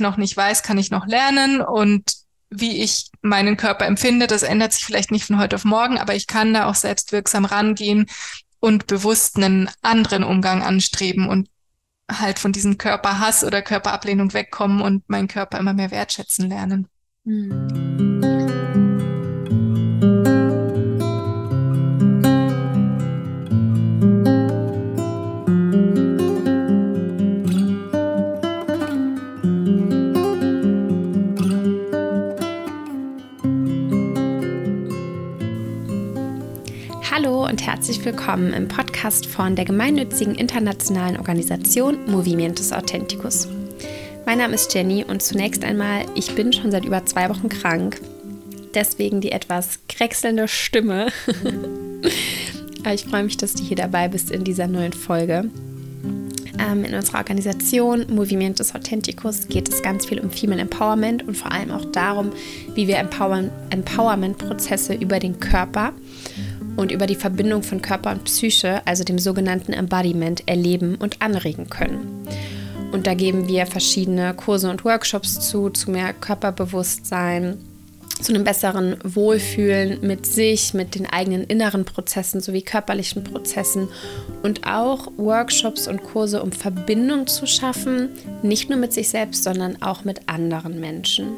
noch nicht weiß, kann ich noch lernen und wie ich meinen Körper empfinde, das ändert sich vielleicht nicht von heute auf morgen, aber ich kann da auch selbstwirksam rangehen und bewusst einen anderen Umgang anstreben und halt von diesem Körperhass oder Körperablehnung wegkommen und meinen Körper immer mehr wertschätzen lernen. Mhm. Und herzlich willkommen im Podcast von der gemeinnützigen internationalen Organisation Movimientos Authenticus. Mein Name ist Jenny und zunächst einmal, ich bin schon seit über zwei Wochen krank. Deswegen die etwas krächselnde Stimme. ich freue mich, dass du hier dabei bist in dieser neuen Folge. Ähm, in unserer Organisation Movimientos Authenticus geht es ganz viel um Female Empowerment und vor allem auch darum, wie wir Empowerment-Prozesse über den Körper und über die Verbindung von Körper und Psyche, also dem sogenannten Embodiment, erleben und anregen können. Und da geben wir verschiedene Kurse und Workshops zu, zu mehr Körperbewusstsein, zu einem besseren Wohlfühlen mit sich, mit den eigenen inneren Prozessen sowie körperlichen Prozessen und auch Workshops und Kurse, um Verbindung zu schaffen, nicht nur mit sich selbst, sondern auch mit anderen Menschen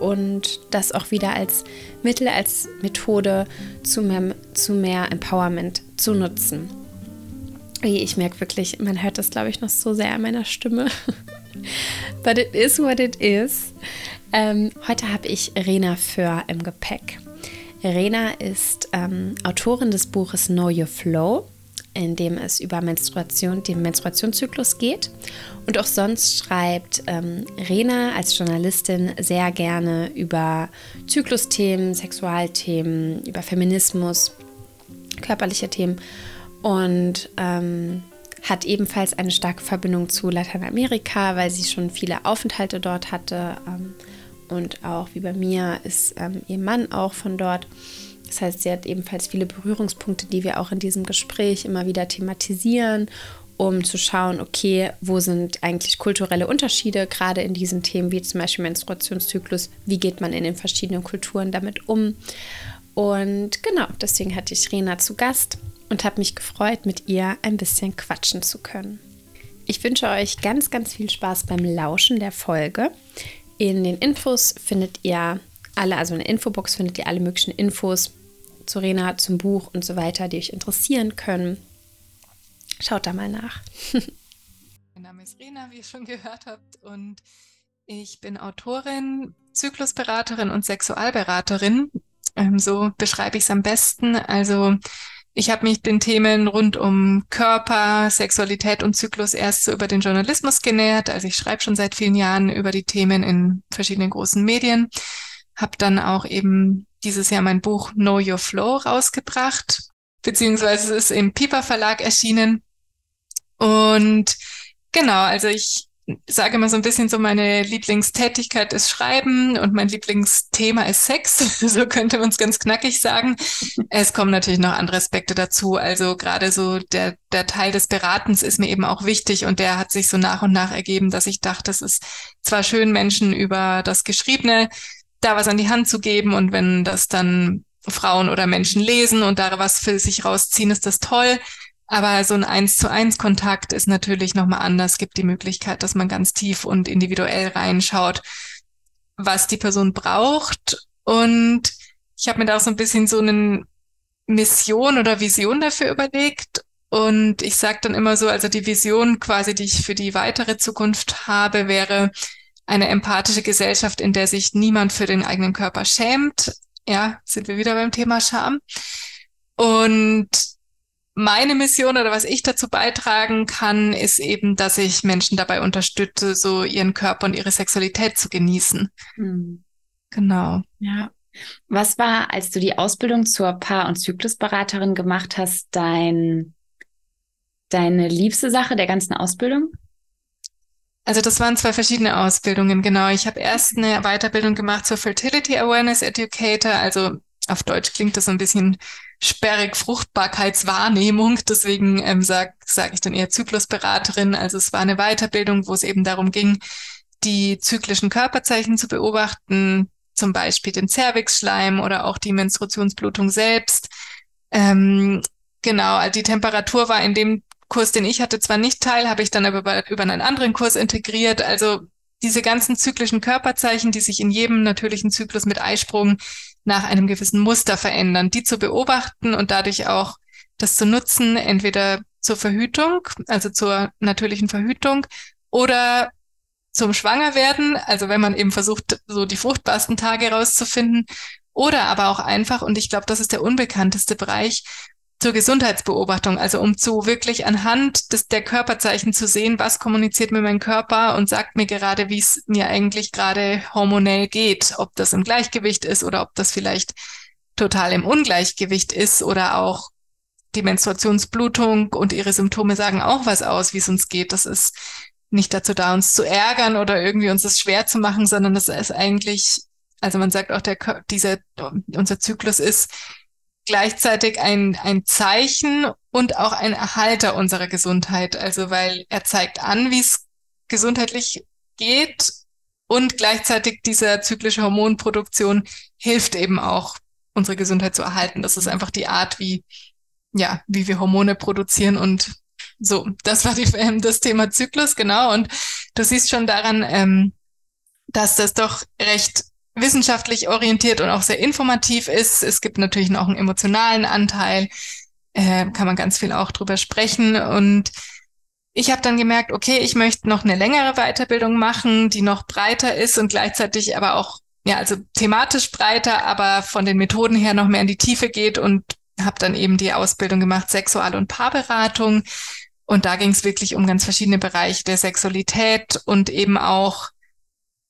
und das auch wieder als Mittel, als Methode zu mehr, zu mehr Empowerment zu nutzen. Ich merke wirklich, man hört das, glaube ich, noch so sehr an meiner Stimme. But it is what it is. Ähm, heute habe ich Rena Föhr im Gepäck. Rena ist ähm, Autorin des Buches Know Your Flow in dem es über Menstruation, den Menstruationszyklus geht. Und auch sonst schreibt ähm, Rena als Journalistin sehr gerne über Zyklusthemen, Sexualthemen, über Feminismus, körperliche Themen und ähm, hat ebenfalls eine starke Verbindung zu Lateinamerika, weil sie schon viele Aufenthalte dort hatte. Ähm, und auch wie bei mir ist ähm, ihr Mann auch von dort. Das heißt, sie hat ebenfalls viele Berührungspunkte, die wir auch in diesem Gespräch immer wieder thematisieren, um zu schauen, okay, wo sind eigentlich kulturelle Unterschiede, gerade in diesen Themen wie zum Beispiel Menstruationszyklus, wie geht man in den verschiedenen Kulturen damit um. Und genau, deswegen hatte ich Rena zu Gast und habe mich gefreut, mit ihr ein bisschen quatschen zu können. Ich wünsche euch ganz, ganz viel Spaß beim Lauschen der Folge. In den Infos findet ihr alle, also in der Infobox findet ihr alle möglichen Infos zu Rena, zum Buch und so weiter, die euch interessieren können. Schaut da mal nach. mein Name ist Rena, wie ihr schon gehört habt, und ich bin Autorin, Zyklusberaterin und Sexualberaterin. Ähm, so beschreibe ich es am besten. Also ich habe mich den Themen rund um Körper, Sexualität und Zyklus erst so über den Journalismus genähert. Also ich schreibe schon seit vielen Jahren über die Themen in verschiedenen großen Medien habe dann auch eben dieses Jahr mein Buch Know Your Flow rausgebracht, beziehungsweise es ist im Piper Verlag erschienen. Und genau, also ich sage immer so ein bisschen so, meine Lieblingstätigkeit ist Schreiben und mein Lieblingsthema ist Sex. so könnte man es ganz knackig sagen. Es kommen natürlich noch andere Aspekte dazu. Also gerade so der, der Teil des Beratens ist mir eben auch wichtig und der hat sich so nach und nach ergeben, dass ich dachte, es ist zwar schön, Menschen über das Geschriebene da was an die Hand zu geben und wenn das dann Frauen oder Menschen lesen und da was für sich rausziehen, ist das toll. Aber so ein eins zu eins Kontakt ist natürlich nochmal anders. Gibt die Möglichkeit, dass man ganz tief und individuell reinschaut, was die Person braucht. Und ich habe mir da auch so ein bisschen so eine Mission oder Vision dafür überlegt. Und ich sage dann immer so, also die Vision quasi, die ich für die weitere Zukunft habe, wäre, eine empathische Gesellschaft, in der sich niemand für den eigenen Körper schämt. Ja, sind wir wieder beim Thema Scham. Und meine Mission oder was ich dazu beitragen kann, ist eben, dass ich Menschen dabei unterstütze, so ihren Körper und ihre Sexualität zu genießen. Mhm. Genau. Ja. Was war, als du die Ausbildung zur Paar- und Zyklusberaterin gemacht hast, dein, deine liebste Sache der ganzen Ausbildung? Also das waren zwei verschiedene Ausbildungen, genau. Ich habe erst eine Weiterbildung gemacht zur Fertility Awareness Educator, also auf Deutsch klingt das so ein bisschen sperrig, Fruchtbarkeitswahrnehmung. Deswegen ähm, sage sag ich dann eher Zyklusberaterin. Also es war eine Weiterbildung, wo es eben darum ging, die zyklischen Körperzeichen zu beobachten, zum Beispiel den Cervixschleim oder auch die Menstruationsblutung selbst. Ähm, genau, die Temperatur war in dem Kurs, den ich hatte, zwar nicht teil, habe ich dann aber über, einen anderen Kurs integriert. Also diese ganzen zyklischen Körperzeichen, die sich in jedem natürlichen Zyklus mit Eisprung nach einem gewissen Muster verändern, die zu beobachten und dadurch auch das zu nutzen, entweder zur Verhütung, also zur natürlichen Verhütung oder zum Schwangerwerden, also wenn man eben versucht, so die fruchtbarsten Tage rauszufinden, oder aber auch einfach, und ich glaube, das ist der unbekannteste Bereich, zur Gesundheitsbeobachtung, also um zu wirklich anhand des, der Körperzeichen zu sehen, was kommuniziert mir mein Körper und sagt mir gerade, wie es mir eigentlich gerade hormonell geht, ob das im Gleichgewicht ist oder ob das vielleicht total im Ungleichgewicht ist oder auch die Menstruationsblutung und ihre Symptome sagen auch was aus, wie es uns geht. Das ist nicht dazu da, uns zu ärgern oder irgendwie uns das schwer zu machen, sondern das ist eigentlich, also man sagt auch, der, dieser, unser Zyklus ist gleichzeitig ein, ein Zeichen und auch ein Erhalter unserer Gesundheit. Also weil er zeigt an, wie es gesundheitlich geht und gleichzeitig dieser zyklische Hormonproduktion hilft eben auch, unsere Gesundheit zu erhalten. Das ist einfach die Art, wie, ja, wie wir Hormone produzieren und so, das war die, ähm, das Thema Zyklus, genau. Und du siehst schon daran, ähm, dass das doch recht wissenschaftlich orientiert und auch sehr informativ ist. Es gibt natürlich noch einen emotionalen Anteil, äh, kann man ganz viel auch drüber sprechen. Und ich habe dann gemerkt, okay, ich möchte noch eine längere Weiterbildung machen, die noch breiter ist und gleichzeitig aber auch, ja, also thematisch breiter, aber von den Methoden her noch mehr in die Tiefe geht und habe dann eben die Ausbildung gemacht, Sexual- und Paarberatung. Und da ging es wirklich um ganz verschiedene Bereiche der Sexualität und eben auch,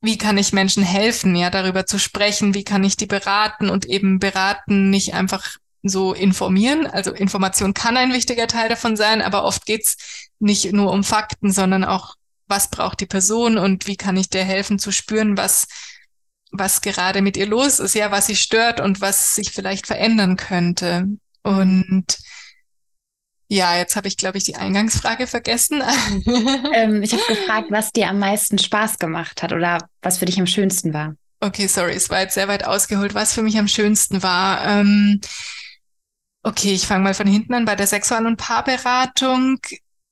wie kann ich Menschen helfen, ja, darüber zu sprechen, wie kann ich die beraten und eben beraten, nicht einfach so informieren. Also Information kann ein wichtiger Teil davon sein, aber oft geht's nicht nur um Fakten, sondern auch, was braucht die Person und wie kann ich der helfen zu spüren, was, was gerade mit ihr los ist, ja, was sie stört und was sich vielleicht verändern könnte. Und ja, jetzt habe ich, glaube ich, die Eingangsfrage vergessen. ähm, ich habe gefragt, was dir am meisten Spaß gemacht hat oder was für dich am schönsten war. Okay, sorry, es war jetzt sehr weit ausgeholt, was für mich am schönsten war. Ähm, okay, ich fange mal von hinten an bei der Sexual- und Paarberatung.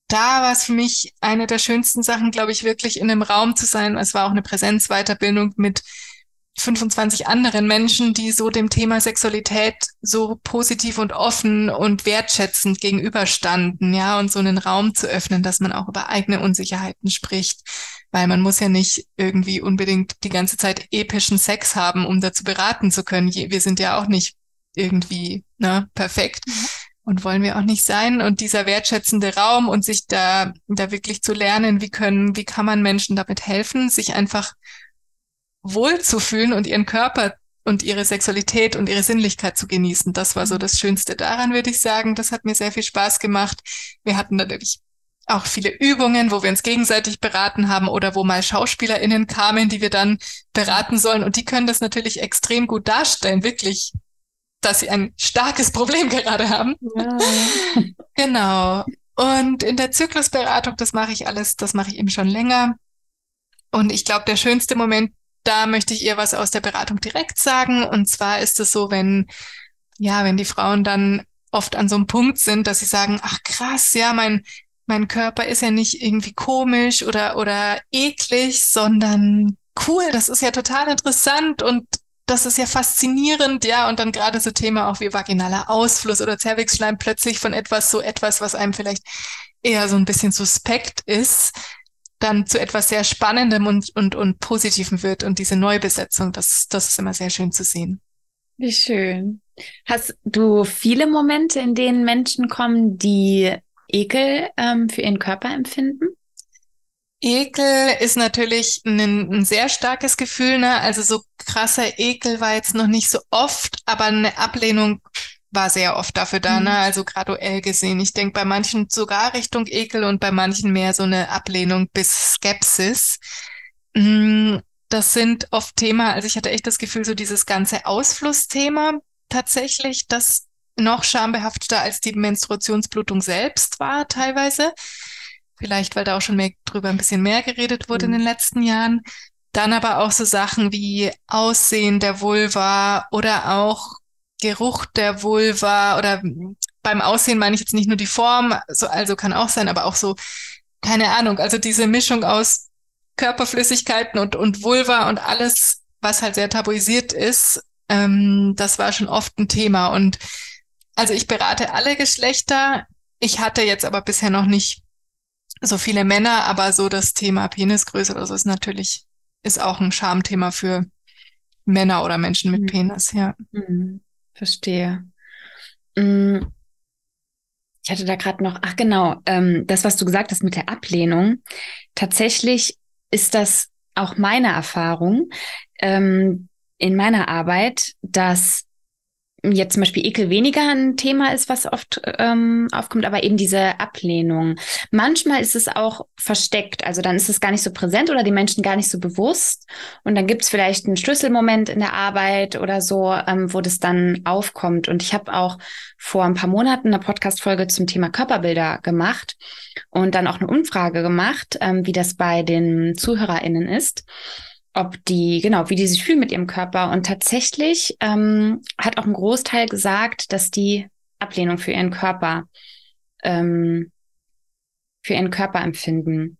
Da war es für mich eine der schönsten Sachen, glaube ich, wirklich in einem Raum zu sein. Es war auch eine Präsenzweiterbildung mit 25 anderen Menschen, die so dem Thema Sexualität so positiv und offen und wertschätzend gegenüberstanden, ja, und so einen Raum zu öffnen, dass man auch über eigene Unsicherheiten spricht, weil man muss ja nicht irgendwie unbedingt die ganze Zeit epischen Sex haben, um dazu beraten zu können. Wir sind ja auch nicht irgendwie ne, perfekt. Mhm. Und wollen wir auch nicht sein. Und dieser wertschätzende Raum und sich da, da wirklich zu lernen, wie können, wie kann man Menschen damit helfen, sich einfach wohlzufühlen und ihren Körper und ihre Sexualität und ihre Sinnlichkeit zu genießen. Das war so mhm. das Schönste daran, würde ich sagen. Das hat mir sehr viel Spaß gemacht. Wir hatten natürlich auch viele Übungen, wo wir uns gegenseitig beraten haben oder wo mal SchauspielerInnen kamen, die wir dann beraten sollen. Und die können das natürlich extrem gut darstellen, wirklich, dass sie ein starkes Problem gerade haben. Ja. genau. Und in der Zyklusberatung, das mache ich alles, das mache ich eben schon länger. Und ich glaube, der schönste Moment da möchte ich ihr was aus der Beratung direkt sagen. Und zwar ist es so, wenn, ja, wenn die Frauen dann oft an so einem Punkt sind, dass sie sagen, ach krass, ja, mein, mein Körper ist ja nicht irgendwie komisch oder, oder eklig, sondern cool, das ist ja total interessant und das ist ja faszinierend, ja, und dann gerade so Thema auch wie vaginaler Ausfluss oder Zervixschleim plötzlich von etwas so etwas, was einem vielleicht eher so ein bisschen suspekt ist, dann zu etwas sehr Spannendem und, und, und Positivem wird. Und diese Neubesetzung, das, das ist immer sehr schön zu sehen. Wie schön. Hast du viele Momente, in denen Menschen kommen, die Ekel ähm, für ihren Körper empfinden? Ekel ist natürlich ein, ein, sehr starkes Gefühl. Ne? Also so krasser Ekel war jetzt noch nicht so oft, aber eine Ablehnung war sehr oft dafür da, mhm. ne? also graduell gesehen. Ich denke bei manchen sogar Richtung Ekel und bei manchen mehr so eine Ablehnung bis Skepsis. Mm, das sind oft Thema, also ich hatte echt das Gefühl, so dieses ganze Ausflussthema tatsächlich, das noch schambehafteter als die Menstruationsblutung selbst war teilweise. Vielleicht, weil da auch schon mehr drüber ein bisschen mehr geredet wurde mhm. in den letzten Jahren. Dann aber auch so Sachen wie Aussehen der Vulva oder auch Geruch der Vulva oder beim Aussehen meine ich jetzt nicht nur die Form, so, also kann auch sein, aber auch so, keine Ahnung, also diese Mischung aus Körperflüssigkeiten und, und Vulva und alles, was halt sehr tabuisiert ist, ähm, das war schon oft ein Thema. Und also ich berate alle Geschlechter. Ich hatte jetzt aber bisher noch nicht so viele Männer, aber so das Thema Penisgröße oder so ist natürlich, ist auch ein Schamthema für Männer oder Menschen mit mhm. Penis, ja. Mhm. Verstehe. Mhm. Ich hatte da gerade noch, ach genau, ähm, das, was du gesagt hast mit der Ablehnung. Tatsächlich ist das auch meine Erfahrung ähm, in meiner Arbeit, dass jetzt zum Beispiel Ekel weniger ein Thema ist, was oft ähm, aufkommt, aber eben diese Ablehnung. Manchmal ist es auch versteckt, also dann ist es gar nicht so präsent oder die Menschen gar nicht so bewusst. Und dann gibt es vielleicht einen Schlüsselmoment in der Arbeit oder so, ähm, wo das dann aufkommt. Und ich habe auch vor ein paar Monaten eine Podcast-Folge zum Thema Körperbilder gemacht und dann auch eine Umfrage gemacht, ähm, wie das bei den ZuhörerInnen ist ob die, genau, wie die sich fühlen mit ihrem Körper. Und tatsächlich ähm, hat auch ein Großteil gesagt, dass die Ablehnung für ihren Körper, ähm, für ihren Körper empfinden.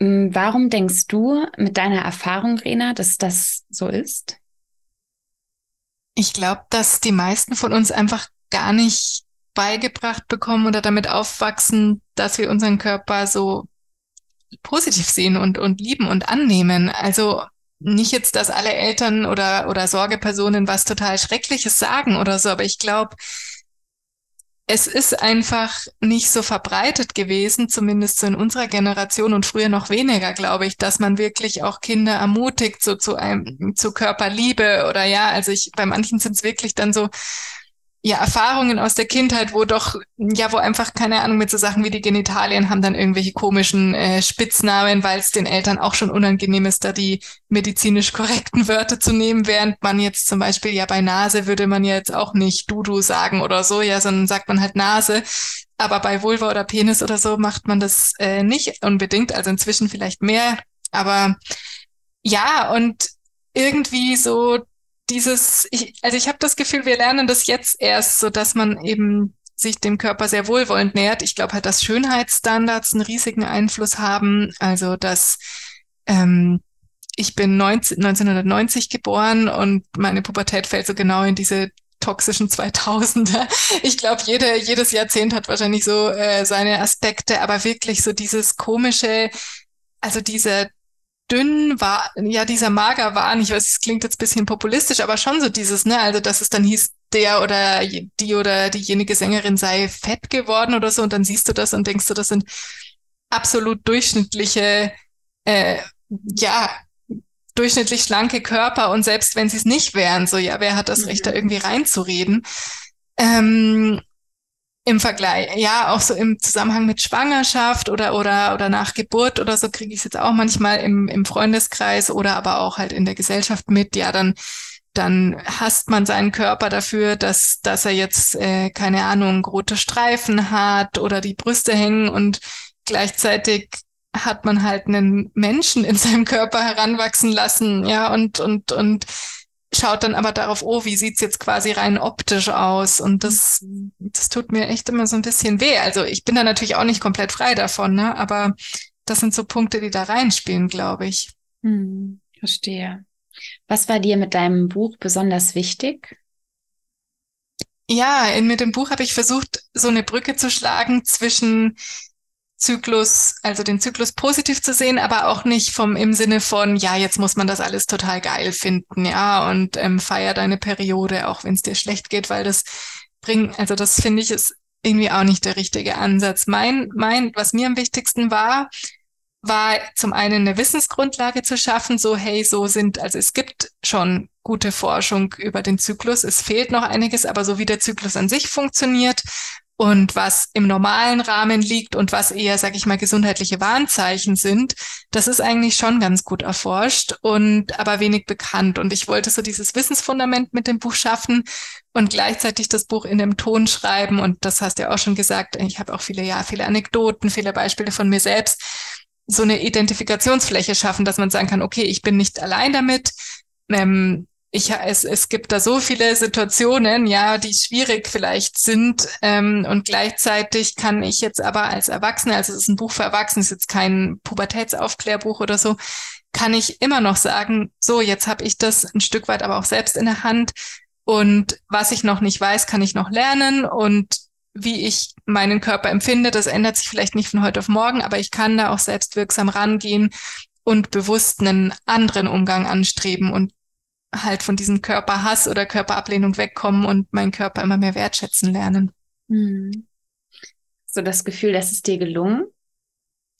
Hm, warum denkst du mit deiner Erfahrung, Rena, dass das so ist? Ich glaube, dass die meisten von uns einfach gar nicht beigebracht bekommen oder damit aufwachsen, dass wir unseren Körper so positiv sehen und, und lieben und annehmen. Also nicht jetzt, dass alle Eltern oder, oder Sorgepersonen was total Schreckliches sagen oder so, aber ich glaube, es ist einfach nicht so verbreitet gewesen, zumindest so in unserer Generation und früher noch weniger, glaube ich, dass man wirklich auch Kinder ermutigt, so zu einem, zu Körperliebe oder ja, also ich, bei manchen sind es wirklich dann so, ja, Erfahrungen aus der Kindheit, wo doch, ja, wo einfach, keine Ahnung, mit so Sachen wie die Genitalien haben dann irgendwelche komischen äh, Spitznamen, weil es den Eltern auch schon unangenehm ist, da die medizinisch korrekten Wörter zu nehmen, während man jetzt zum Beispiel, ja, bei Nase würde man jetzt auch nicht Dudu sagen oder so, ja, sondern sagt man halt Nase. Aber bei Vulva oder Penis oder so macht man das äh, nicht unbedingt, also inzwischen vielleicht mehr. Aber ja, und irgendwie so dieses, ich, also ich habe das Gefühl, wir lernen das jetzt erst, so dass man eben sich dem Körper sehr wohlwollend nähert. Ich glaube halt, dass Schönheitsstandards einen riesigen Einfluss haben. Also dass ähm, ich bin 19, 1990 geboren und meine Pubertät fällt so genau in diese toxischen 2000er. Ich glaube, jede, jedes Jahrzehnt hat wahrscheinlich so äh, seine Aspekte, aber wirklich so dieses komische, also diese dünn war, ja, dieser mager war, ich weiß, es klingt jetzt bisschen populistisch, aber schon so dieses, ne, also dass es dann hieß, der oder die oder diejenige Sängerin sei fett geworden oder so und dann siehst du das und denkst du, das sind absolut durchschnittliche, äh, ja, durchschnittlich schlanke Körper und selbst wenn sie es nicht wären, so, ja, wer hat das Recht, da mhm. irgendwie reinzureden? Ähm, im Vergleich, ja, auch so im Zusammenhang mit Schwangerschaft oder oder oder nach Geburt oder so kriege ich es jetzt auch manchmal im, im Freundeskreis oder aber auch halt in der Gesellschaft mit. Ja, dann dann hasst man seinen Körper dafür, dass dass er jetzt äh, keine Ahnung rote Streifen hat oder die Brüste hängen und gleichzeitig hat man halt einen Menschen in seinem Körper heranwachsen lassen, ja und und und schaut dann aber darauf, oh, wie sieht's jetzt quasi rein optisch aus? Und das, das tut mir echt immer so ein bisschen weh. Also ich bin da natürlich auch nicht komplett frei davon, ne? aber das sind so Punkte, die da reinspielen, glaube ich. Hm, verstehe. Was war dir mit deinem Buch besonders wichtig? Ja, in, mit dem Buch habe ich versucht, so eine Brücke zu schlagen zwischen Zyklus, also den Zyklus positiv zu sehen, aber auch nicht vom im Sinne von, ja, jetzt muss man das alles total geil finden, ja, und ähm, feier deine Periode, auch wenn es dir schlecht geht, weil das bringt, also das finde ich ist irgendwie auch nicht der richtige Ansatz. Mein, mein, was mir am wichtigsten war, war zum einen eine Wissensgrundlage zu schaffen, so hey, so sind, also es gibt schon gute Forschung über den Zyklus, es fehlt noch einiges, aber so wie der Zyklus an sich funktioniert, und was im normalen Rahmen liegt und was eher, sag ich mal, gesundheitliche Warnzeichen sind, das ist eigentlich schon ganz gut erforscht und aber wenig bekannt. Und ich wollte so dieses Wissensfundament mit dem Buch schaffen und gleichzeitig das Buch in dem Ton schreiben. Und das hast du ja auch schon gesagt. Ich habe auch viele, ja, viele Anekdoten, viele Beispiele von mir selbst. So eine Identifikationsfläche schaffen, dass man sagen kann, okay, ich bin nicht allein damit. Ähm, ich, es, es gibt da so viele Situationen, ja, die schwierig vielleicht sind. Ähm, und gleichzeitig kann ich jetzt aber als Erwachsene, also es ist ein Buch für Erwachsene, es ist jetzt kein Pubertätsaufklärbuch oder so, kann ich immer noch sagen, so, jetzt habe ich das ein Stück weit aber auch selbst in der Hand. Und was ich noch nicht weiß, kann ich noch lernen. Und wie ich meinen Körper empfinde, das ändert sich vielleicht nicht von heute auf morgen, aber ich kann da auch selbstwirksam rangehen und bewusst einen anderen Umgang anstreben. Und halt von diesem Körperhass oder Körperablehnung wegkommen und meinen Körper immer mehr wertschätzen lernen. Hm. So das Gefühl, dass es dir gelungen?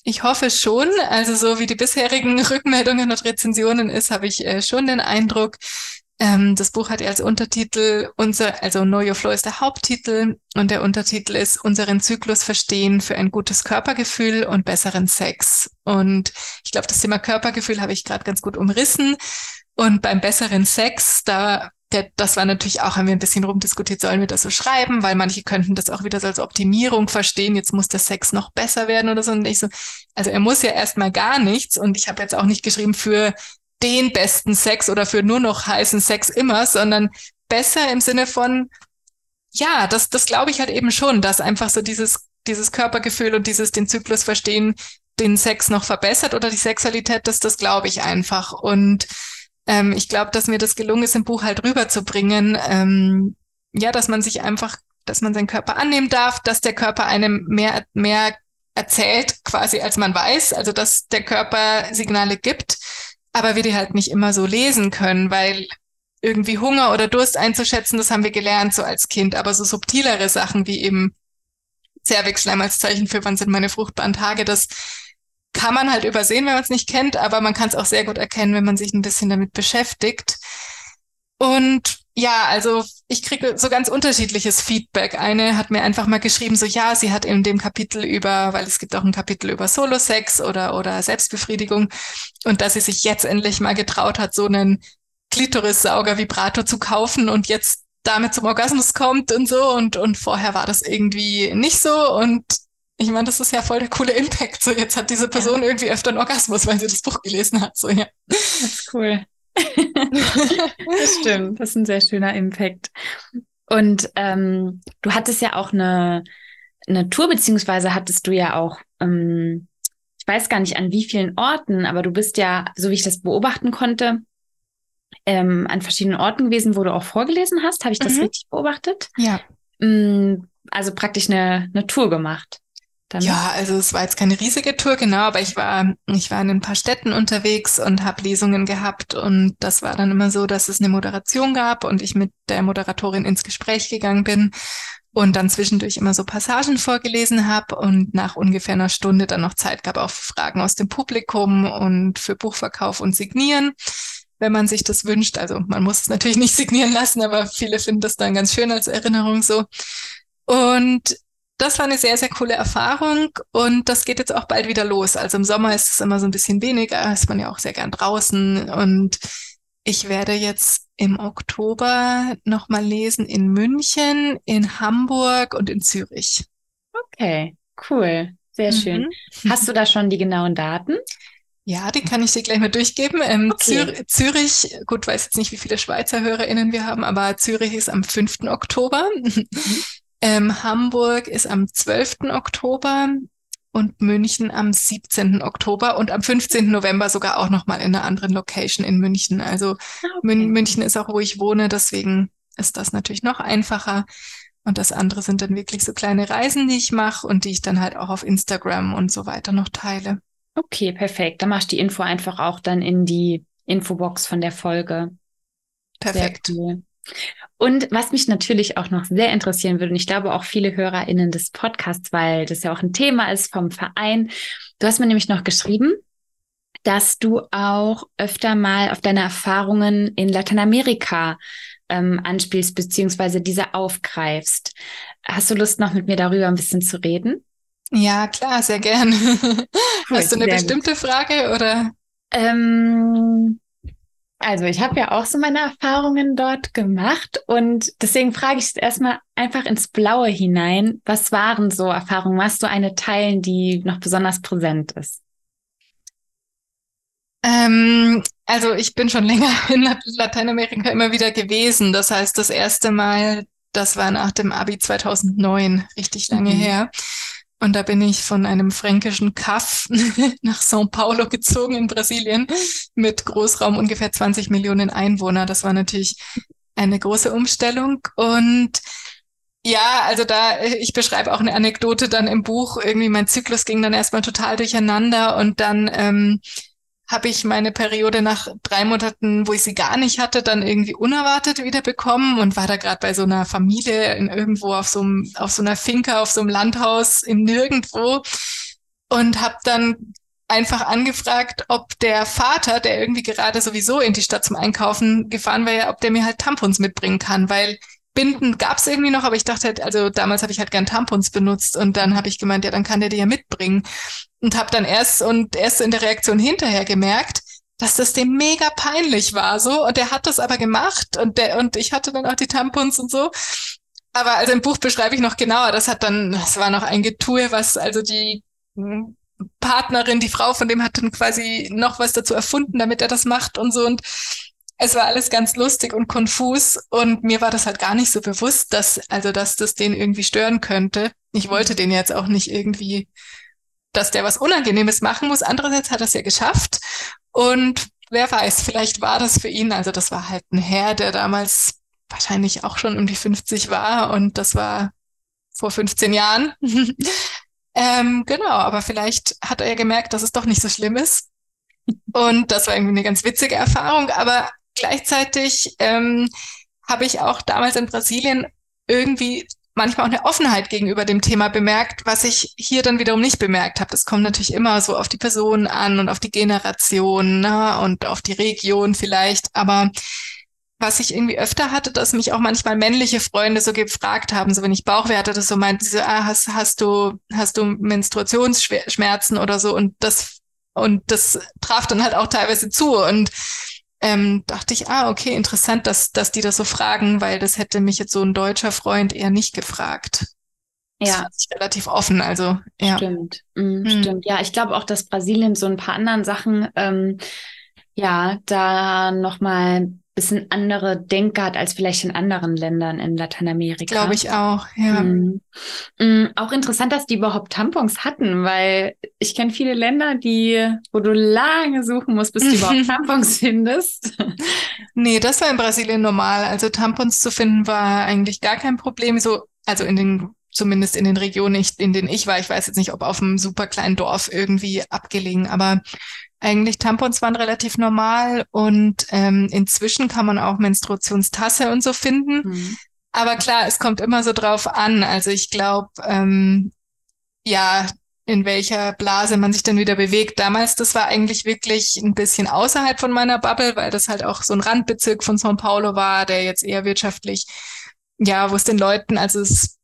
Ich hoffe schon. Also so wie die bisherigen Rückmeldungen und Rezensionen ist, habe ich äh, schon den Eindruck. Ähm, das Buch hat ja als Untertitel unser, also Know Your Flow ist der Haupttitel und der Untertitel ist unseren Zyklus verstehen für ein gutes Körpergefühl und besseren Sex. Und ich glaube, das Thema Körpergefühl habe ich gerade ganz gut umrissen. Und beim besseren Sex, da der, das war natürlich auch, haben wir ein bisschen rumdiskutiert, sollen wir das so schreiben, weil manche könnten das auch wieder so als Optimierung verstehen, jetzt muss der Sex noch besser werden oder so. Und ich so, also er muss ja erstmal gar nichts und ich habe jetzt auch nicht geschrieben für den besten Sex oder für nur noch heißen Sex immer, sondern besser im Sinne von, ja, das, das glaube ich halt eben schon, dass einfach so dieses, dieses Körpergefühl und dieses den Zyklus verstehen, den Sex noch verbessert oder die Sexualität, das, das glaube ich einfach. Und ähm, ich glaube, dass mir das gelungen ist, im Buch halt rüberzubringen, ähm, ja, dass man sich einfach, dass man seinen Körper annehmen darf, dass der Körper einem mehr, mehr erzählt, quasi als man weiß, also dass der Körper Signale gibt, aber wir die halt nicht immer so lesen können, weil irgendwie Hunger oder Durst einzuschätzen, das haben wir gelernt so als Kind, aber so subtilere Sachen wie eben Zervixschleim als Zeichen für wann sind meine fruchtbaren Tage, das kann man halt übersehen, wenn man es nicht kennt, aber man kann es auch sehr gut erkennen, wenn man sich ein bisschen damit beschäftigt. Und ja, also ich kriege so ganz unterschiedliches Feedback. Eine hat mir einfach mal geschrieben, so ja, sie hat in dem Kapitel über, weil es gibt auch ein Kapitel über Solo-Sex oder, oder Selbstbefriedigung und dass sie sich jetzt endlich mal getraut hat, so einen Klitorissauger-Vibrator zu kaufen und jetzt damit zum Orgasmus kommt und so und, und vorher war das irgendwie nicht so und ich meine, das ist ja voll der coole Impact. So, jetzt hat diese Person ja. irgendwie öfter einen Orgasmus, weil sie das Buch gelesen hat. So, ja. Das ist cool. das stimmt. Das ist ein sehr schöner Impact. Und ähm, du hattest ja auch eine, eine Tour, beziehungsweise hattest du ja auch, ähm, ich weiß gar nicht an wie vielen Orten, aber du bist ja, so wie ich das beobachten konnte, ähm, an verschiedenen Orten gewesen, wo du auch vorgelesen hast. Habe ich das mhm. richtig beobachtet? Ja. Mm, also praktisch eine, eine Tour gemacht. Damit? Ja, also es war jetzt keine riesige Tour, genau, aber ich war, ich war in ein paar Städten unterwegs und habe Lesungen gehabt und das war dann immer so, dass es eine Moderation gab und ich mit der Moderatorin ins Gespräch gegangen bin und dann zwischendurch immer so Passagen vorgelesen habe und nach ungefähr einer Stunde dann noch Zeit gab für Fragen aus dem Publikum und für Buchverkauf und Signieren wenn man sich das wünscht. Also man muss es natürlich nicht signieren lassen, aber viele finden das dann ganz schön als Erinnerung so. Und das war eine sehr, sehr coole Erfahrung und das geht jetzt auch bald wieder los. Also im Sommer ist es immer so ein bisschen weniger, ist man ja auch sehr gern draußen und ich werde jetzt im Oktober nochmal lesen in München, in Hamburg und in Zürich. Okay, cool. Sehr mhm. schön. Hast du da schon die genauen Daten? Ja, die kann ich dir gleich mal durchgeben. Ähm, okay. Zürich, gut, weiß jetzt nicht, wie viele Schweizer HörerInnen wir haben, aber Zürich ist am 5. Oktober. Mhm. Ähm, Hamburg ist am 12. Oktober und München am 17. Oktober und am 15. November sogar auch nochmal in einer anderen Location in München. Also ah, okay. München ist auch, wo ich wohne, deswegen ist das natürlich noch einfacher. Und das andere sind dann wirklich so kleine Reisen, die ich mache und die ich dann halt auch auf Instagram und so weiter noch teile. Okay, perfekt. Dann machst du die Info einfach auch dann in die Infobox von der Folge. Perfekt. Cool. Und was mich natürlich auch noch sehr interessieren würde, und ich glaube auch viele HörerInnen des Podcasts, weil das ja auch ein Thema ist vom Verein. Du hast mir nämlich noch geschrieben, dass du auch öfter mal auf deine Erfahrungen in Lateinamerika ähm, anspielst, beziehungsweise diese aufgreifst. Hast du Lust, noch mit mir darüber ein bisschen zu reden? Ja, klar, sehr gern. Cool, Hast du eine bestimmte gut. Frage oder? Ähm, also ich habe ja auch so meine Erfahrungen dort gemacht und deswegen frage ich erstmal einfach ins Blaue hinein. Was waren so Erfahrungen? Hast du eine teilen, die noch besonders präsent ist? Ähm, also ich bin schon länger in Lateinamerika immer wieder gewesen. Das heißt, das erste Mal, das war nach dem Abi 2009, richtig lange mhm. her. Und da bin ich von einem fränkischen Kaff nach São Paulo gezogen in Brasilien mit Großraum ungefähr 20 Millionen Einwohner. Das war natürlich eine große Umstellung. Und ja, also da, ich beschreibe auch eine Anekdote dann im Buch. Irgendwie mein Zyklus ging dann erstmal total durcheinander und dann ähm, habe ich meine Periode nach drei Monaten, wo ich sie gar nicht hatte, dann irgendwie unerwartet wieder bekommen und war da gerade bei so einer Familie in irgendwo auf so einem, auf so einer Finca, auf so einem Landhaus im Nirgendwo und habe dann einfach angefragt, ob der Vater, der irgendwie gerade sowieso in die Stadt zum Einkaufen gefahren wäre, ob der mir halt Tampons mitbringen kann, weil Binden gab es irgendwie noch, aber ich dachte halt, also damals habe ich halt gern Tampons benutzt und dann habe ich gemeint, ja, dann kann der die ja mitbringen. Und habe dann erst und erst in der Reaktion hinterher gemerkt, dass das dem mega peinlich war so. Und der hat das aber gemacht und der und ich hatte dann auch die Tampons und so. Aber also im Buch beschreibe ich noch genauer, das hat dann das war noch ein Getue, was also die Partnerin, die Frau von dem hat dann quasi noch was dazu erfunden, damit er das macht und so. Und es war alles ganz lustig und konfus und mir war das halt gar nicht so bewusst, dass, also, dass das den irgendwie stören könnte. Ich wollte den jetzt auch nicht irgendwie, dass der was Unangenehmes machen muss. Andererseits hat er es ja geschafft und wer weiß, vielleicht war das für ihn, also das war halt ein Herr, der damals wahrscheinlich auch schon um die 50 war und das war vor 15 Jahren. ähm, genau, aber vielleicht hat er ja gemerkt, dass es doch nicht so schlimm ist. Und das war irgendwie eine ganz witzige Erfahrung. Aber gleichzeitig ähm, habe ich auch damals in Brasilien irgendwie manchmal auch eine Offenheit gegenüber dem Thema bemerkt, was ich hier dann wiederum nicht bemerkt habe. Das kommt natürlich immer so auf die Personen an und auf die Generation ne, und auf die Region vielleicht. Aber was ich irgendwie öfter hatte, dass mich auch manchmal männliche Freunde so gefragt haben, so wenn ich Bauchweh hatte, das so meint, so, ah, hast, hast du, hast du Menstruationsschmerzen oder so und das, und das traf dann halt auch teilweise zu und ähm, dachte ich, ah, okay, interessant, dass, dass die das so fragen, weil das hätte mich jetzt so ein deutscher Freund eher nicht gefragt. Ja. Das relativ offen, also ja. Stimmt, mhm, mhm. stimmt. Ja, ich glaube auch, dass Brasilien so ein paar anderen Sachen, ähm, ja, da nochmal bisschen andere Denker hat als vielleicht in anderen Ländern in Lateinamerika. Glaube ich auch, ja. Mhm. Mhm. Auch interessant, dass die überhaupt Tampons hatten, weil ich kenne viele Länder, die, wo du lange suchen musst, bis du überhaupt Tampons findest. Nee, das war in Brasilien normal. Also Tampons zu finden war eigentlich gar kein Problem. So, also in den zumindest in den Regionen, in denen ich war. Ich weiß jetzt nicht, ob auf einem super kleinen Dorf irgendwie abgelegen, aber eigentlich Tampons waren relativ normal und ähm, inzwischen kann man auch Menstruationstasse und so finden. Mhm. Aber klar, es kommt immer so drauf an. Also ich glaube, ähm, ja, in welcher Blase man sich dann wieder bewegt. Damals, das war eigentlich wirklich ein bisschen außerhalb von meiner Bubble, weil das halt auch so ein Randbezirk von São Paulo war, der jetzt eher wirtschaftlich, ja, wo es den Leuten, also es,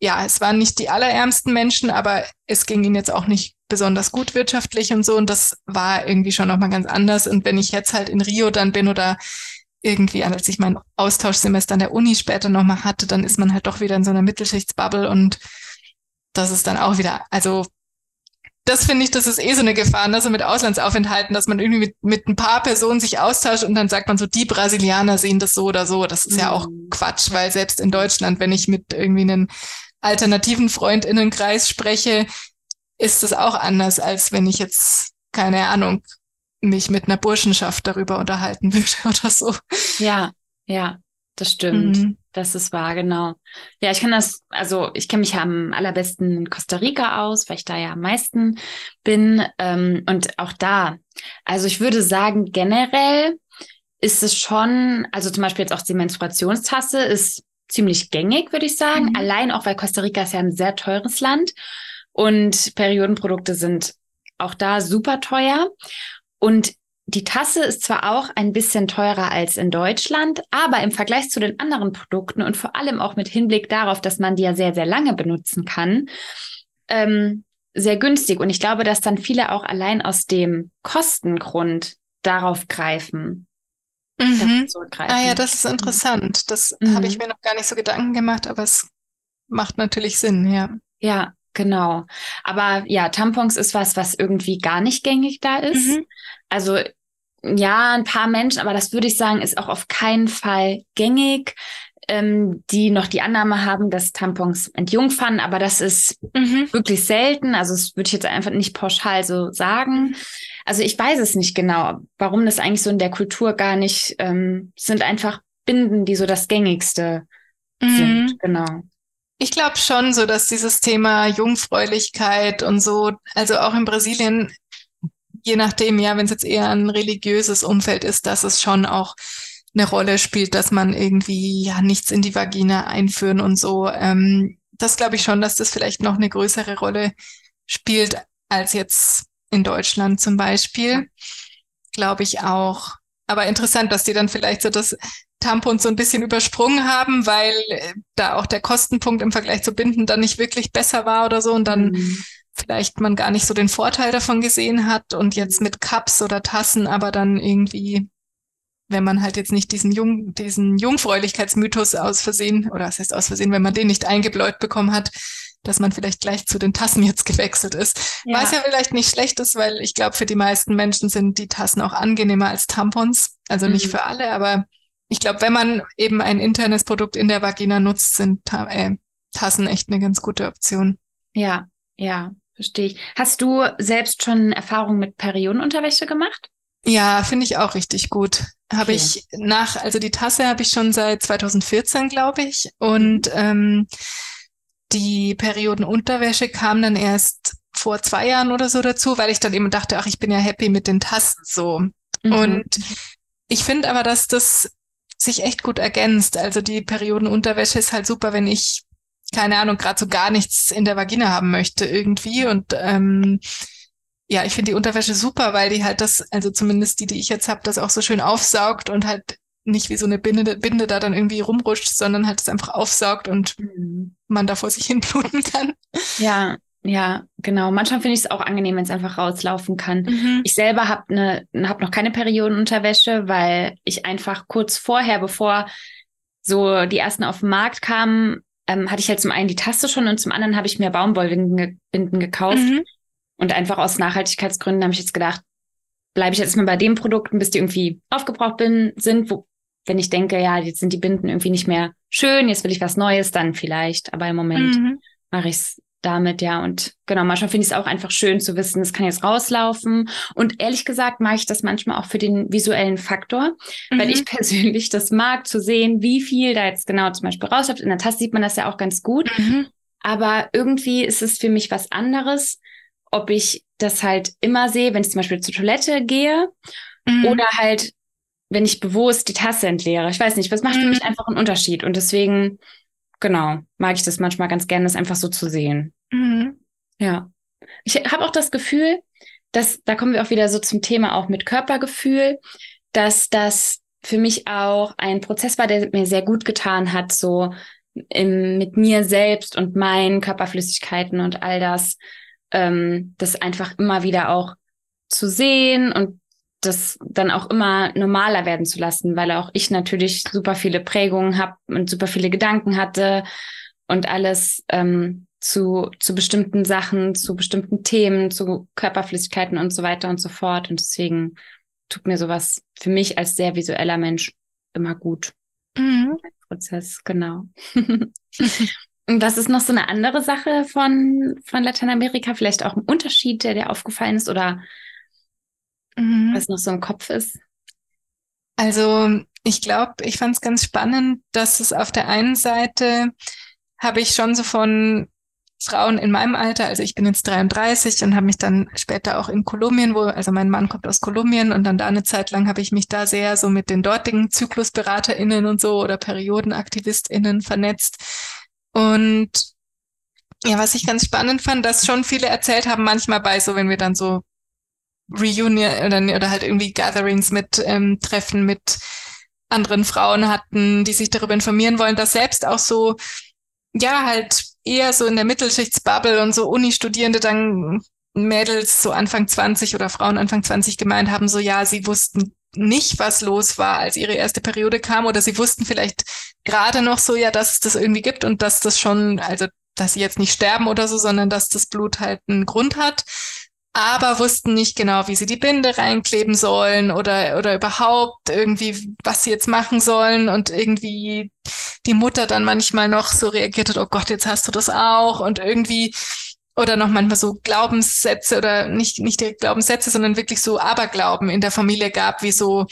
ja, es waren nicht die allerärmsten Menschen, aber es ging ihnen jetzt auch nicht besonders gut wirtschaftlich und so. Und das war irgendwie schon nochmal ganz anders. Und wenn ich jetzt halt in Rio dann bin oder irgendwie, als ich mein Austauschsemester an der Uni später nochmal hatte, dann ist man halt doch wieder in so einer Mittelschichtsbubble und das ist dann auch wieder, also das finde ich, das ist eh so eine Gefahr, ne? so mit Auslandsaufenthalten, dass man irgendwie mit, mit ein paar Personen sich austauscht und dann sagt man so, die Brasilianer sehen das so oder so. Das ist mhm. ja auch mhm. Quatsch, weil selbst in Deutschland, wenn ich mit irgendwie einem alternativen Freundinnenkreis spreche, ist es auch anders, als wenn ich jetzt, keine Ahnung, mich mit einer Burschenschaft darüber unterhalten würde oder so. Ja, ja, das stimmt. Mhm. Das ist wahr, genau. Ja, ich kann das, also ich kenne mich ja am allerbesten in Costa Rica aus, weil ich da ja am meisten bin. Ähm, und auch da, also ich würde sagen, generell ist es schon, also zum Beispiel jetzt auch die Menstruationstasse ist ziemlich gängig, würde ich sagen. Mhm. Allein auch, weil Costa Rica ist ja ein sehr teures Land. Und Periodenprodukte sind auch da super teuer. Und die Tasse ist zwar auch ein bisschen teurer als in Deutschland, aber im Vergleich zu den anderen Produkten und vor allem auch mit Hinblick darauf, dass man die ja sehr, sehr lange benutzen kann, ähm, sehr günstig. Und ich glaube, dass dann viele auch allein aus dem Kostengrund darauf greifen. Mhm. Ah ja, das ist interessant. Das mhm. habe ich mir noch gar nicht so Gedanken gemacht, aber es macht natürlich Sinn, ja. Ja, genau. Aber ja, Tampons ist was, was irgendwie gar nicht gängig da ist. Mhm. Also ja, ein paar Menschen, aber das würde ich sagen, ist auch auf keinen Fall gängig, ähm, die noch die Annahme haben, dass Tampons entjungfern, aber das ist mhm. wirklich selten. Also das würde ich jetzt einfach nicht pauschal so sagen. Also ich weiß es nicht genau, warum das eigentlich so in der Kultur gar nicht ähm, sind einfach Binden, die so das gängigste mhm. sind. Genau. Ich glaube schon so, dass dieses Thema Jungfräulichkeit und so, also auch in Brasilien, je nachdem, ja, wenn es jetzt eher ein religiöses Umfeld ist, dass es schon auch eine Rolle spielt, dass man irgendwie ja nichts in die Vagina einführen und so. Ähm, das glaube ich schon, dass das vielleicht noch eine größere Rolle spielt als jetzt in Deutschland zum Beispiel. Glaube ich auch. Aber interessant, dass die dann vielleicht so das Tampons so ein bisschen übersprungen haben, weil äh, da auch der Kostenpunkt im Vergleich zu Binden dann nicht wirklich besser war oder so und dann mhm. vielleicht man gar nicht so den Vorteil davon gesehen hat und jetzt mit Cups oder Tassen aber dann irgendwie, wenn man halt jetzt nicht diesen Jung, diesen Jungfräulichkeitsmythos aus Versehen oder was heißt aus Versehen, wenn man den nicht eingebläut bekommen hat, dass man vielleicht gleich zu den Tassen jetzt gewechselt ist. Ja. Was ja vielleicht nicht schlecht ist, weil ich glaube, für die meisten Menschen sind die Tassen auch angenehmer als Tampons. Also mhm. nicht für alle, aber ich glaube, wenn man eben ein internes Produkt in der Vagina nutzt, sind äh, Tassen echt eine ganz gute Option. Ja, ja, verstehe ich. Hast du selbst schon Erfahrungen mit Periodenunterwäsche gemacht? Ja, finde ich auch richtig gut. Habe okay. ich nach, also die Tasse habe ich schon seit 2014, glaube ich. Und ähm, die Periodenunterwäsche kam dann erst vor zwei Jahren oder so dazu, weil ich dann eben dachte, ach, ich bin ja happy mit den Tassen so. Mhm. Und ich finde aber, dass das sich echt gut ergänzt. Also die Periodenunterwäsche ist halt super, wenn ich, keine Ahnung, gerade so gar nichts in der Vagina haben möchte irgendwie. Und ähm, ja, ich finde die Unterwäsche super, weil die halt das, also zumindest die, die ich jetzt habe, das auch so schön aufsaugt und halt nicht wie so eine Binde, Binde da dann irgendwie rumrutscht, sondern halt es einfach aufsaugt und mhm. man da vor sich hin bluten kann. Ja, ja, genau. Manchmal finde ich es auch angenehm, wenn es einfach rauslaufen kann. Mhm. Ich selber habe ne, hab noch keine Periodenunterwäsche, weil ich einfach kurz vorher, bevor so die ersten auf den Markt kamen, ähm, hatte ich halt zum einen die Taste schon und zum anderen habe ich mir Baumwollbinden gekauft. Mhm. Und einfach aus Nachhaltigkeitsgründen habe ich jetzt gedacht, bleibe ich jetzt mal bei den Produkten, bis die irgendwie aufgebraucht bin, sind, wo, wenn ich denke, ja, jetzt sind die Binden irgendwie nicht mehr schön, jetzt will ich was Neues, dann vielleicht. Aber im Moment mhm. mache ich es damit, ja. Und genau, manchmal finde ich es auch einfach schön zu wissen, es kann jetzt rauslaufen. Und ehrlich gesagt mag ich das manchmal auch für den visuellen Faktor, mhm. weil ich persönlich das mag, zu sehen, wie viel da jetzt genau zum Beispiel rausläuft. In der Tasse sieht man das ja auch ganz gut. Mhm. Aber irgendwie ist es für mich was anderes, ob ich das halt immer sehe, wenn ich zum Beispiel zur Toilette gehe mhm. oder halt, wenn ich bewusst die Tasse entleere. Ich weiß nicht, was macht für mich mhm. einfach einen Unterschied. Und deswegen genau, mag ich das manchmal ganz gerne, das einfach so zu sehen. Mhm. Ja. Ich habe auch das Gefühl, dass, da kommen wir auch wieder so zum Thema auch mit Körpergefühl, dass das für mich auch ein Prozess war, der mir sehr gut getan hat, so im, mit mir selbst und meinen Körperflüssigkeiten und all das, ähm, das einfach immer wieder auch zu sehen und das dann auch immer normaler werden zu lassen, weil auch ich natürlich super viele Prägungen habe und super viele Gedanken hatte und alles ähm, zu, zu bestimmten Sachen, zu bestimmten Themen, zu Körperflüssigkeiten und so weiter und so fort. Und deswegen tut mir sowas für mich als sehr visueller Mensch immer gut. Mhm. Prozess, genau. Und was ist noch so eine andere Sache von, von Lateinamerika? Vielleicht auch ein Unterschied, der dir aufgefallen ist oder mhm. was noch so im Kopf ist? Also ich glaube, ich fand es ganz spannend, dass es auf der einen Seite habe ich schon so von Frauen in meinem Alter, also ich bin jetzt 33 und habe mich dann später auch in Kolumbien, wo, also mein Mann kommt aus Kolumbien und dann da eine Zeit lang habe ich mich da sehr so mit den dortigen ZyklusberaterInnen und so oder PeriodenaktivistInnen vernetzt. Und ja, was ich ganz spannend fand, dass schon viele erzählt haben, manchmal bei so, wenn wir dann so Reunion oder, oder halt irgendwie Gatherings mit ähm, Treffen mit anderen Frauen hatten, die sich darüber informieren wollen, dass selbst auch so, ja, halt eher so in der Mittelschichtsbubble und so Uni-Studierende dann Mädels so Anfang 20 oder Frauen Anfang 20 gemeint haben, so ja, sie wussten nicht, was los war, als ihre erste Periode kam, oder sie wussten vielleicht gerade noch so, ja, dass es das irgendwie gibt und dass das schon, also dass sie jetzt nicht sterben oder so, sondern dass das Blut halt einen Grund hat aber wussten nicht genau, wie sie die Binde reinkleben sollen oder, oder überhaupt irgendwie, was sie jetzt machen sollen. Und irgendwie die Mutter dann manchmal noch so reagiert hat, oh Gott, jetzt hast du das auch. Und irgendwie oder noch manchmal so Glaubenssätze oder nicht, nicht direkt Glaubenssätze, sondern wirklich so Aberglauben in der Familie gab, wie so,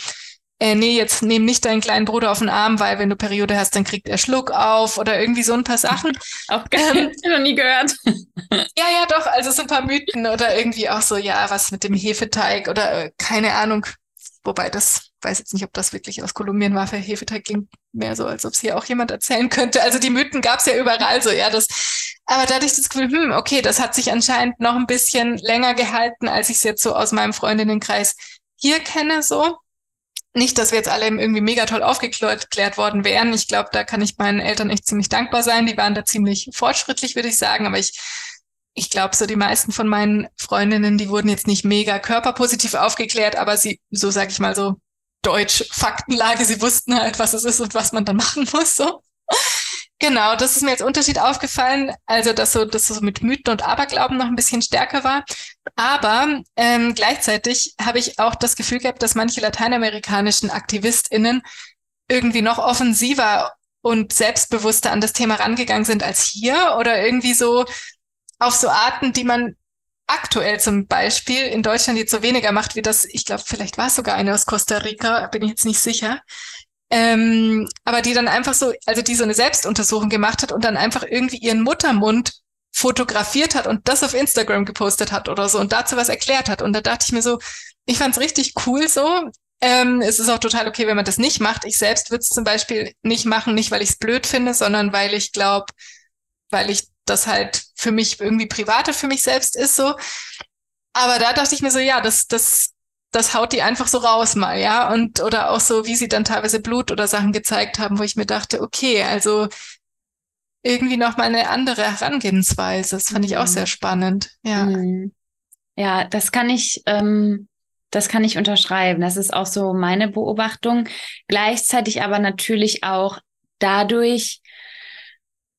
äh, nee, jetzt nehm nicht deinen kleinen Bruder auf den Arm, weil wenn du Periode hast, dann kriegt er Schluck auf oder irgendwie so ein paar Sachen. Auch geil, ähm, noch nie gehört. ja, ja, doch, also so ein paar Mythen oder irgendwie auch so, ja, was mit dem Hefeteig oder äh, keine Ahnung. Wobei das, weiß jetzt nicht, ob das wirklich aus Kolumbien war, für Hefeteig klingt mehr so, als ob es hier auch jemand erzählen könnte. Also die Mythen gab es ja überall so, ja, das, aber dadurch das Gefühl, hm, okay, das hat sich anscheinend noch ein bisschen länger gehalten, als ich es jetzt so aus meinem Freundinnenkreis hier kenne, so. Nicht, dass wir jetzt alle irgendwie mega toll aufgeklärt worden wären. Ich glaube, da kann ich meinen Eltern echt ziemlich dankbar sein. Die waren da ziemlich fortschrittlich, würde ich sagen. Aber ich, ich glaube, so die meisten von meinen Freundinnen, die wurden jetzt nicht mega körperpositiv aufgeklärt, aber sie, so sage ich mal so, Deutsch Faktenlage, sie wussten halt, was es ist und was man da machen muss. So. Genau, das ist mir als Unterschied aufgefallen. Also, dass so, dass so mit Mythen und Aberglauben noch ein bisschen stärker war. Aber ähm, gleichzeitig habe ich auch das Gefühl gehabt, dass manche lateinamerikanischen AktivistInnen irgendwie noch offensiver und selbstbewusster an das Thema rangegangen sind als hier oder irgendwie so auf so Arten, die man aktuell zum Beispiel in Deutschland jetzt so weniger macht, wie das, ich glaube, vielleicht war es sogar eine aus Costa Rica, bin ich jetzt nicht sicher, ähm, aber die dann einfach so, also die so eine Selbstuntersuchung gemacht hat und dann einfach irgendwie ihren Muttermund fotografiert hat und das auf Instagram gepostet hat oder so und dazu was erklärt hat. Und da dachte ich mir so, ich fand's richtig cool so. Ähm, es ist auch total okay, wenn man das nicht macht. Ich selbst würde es zum Beispiel nicht machen, nicht weil ich es blöd finde, sondern weil ich glaube, weil ich das halt für mich irgendwie privater für mich selbst ist so. Aber da dachte ich mir so, ja, das, das das haut die einfach so raus mal, ja. Und oder auch so, wie sie dann teilweise Blut oder Sachen gezeigt haben, wo ich mir dachte, okay, also irgendwie noch mal eine andere Herangehensweise. Das fand ich auch mhm. sehr spannend. Ja. Mhm. Ja, das kann ich, ähm, das kann ich unterschreiben. Das ist auch so meine Beobachtung. Gleichzeitig aber natürlich auch dadurch,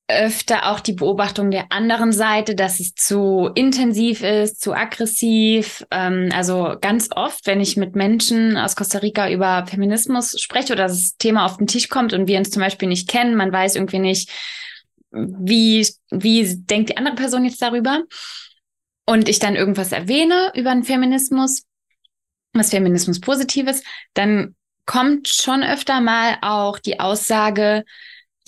öfter auch die Beobachtung der anderen Seite, dass es zu intensiv ist, zu aggressiv. Ähm, also ganz oft, wenn ich mit Menschen aus Costa Rica über Feminismus spreche oder das Thema auf den Tisch kommt und wir uns zum Beispiel nicht kennen, man weiß irgendwie nicht, wie, wie denkt die andere Person jetzt darüber? Und ich dann irgendwas erwähne über den Feminismus, was Feminismus Positives, dann kommt schon öfter mal auch die Aussage,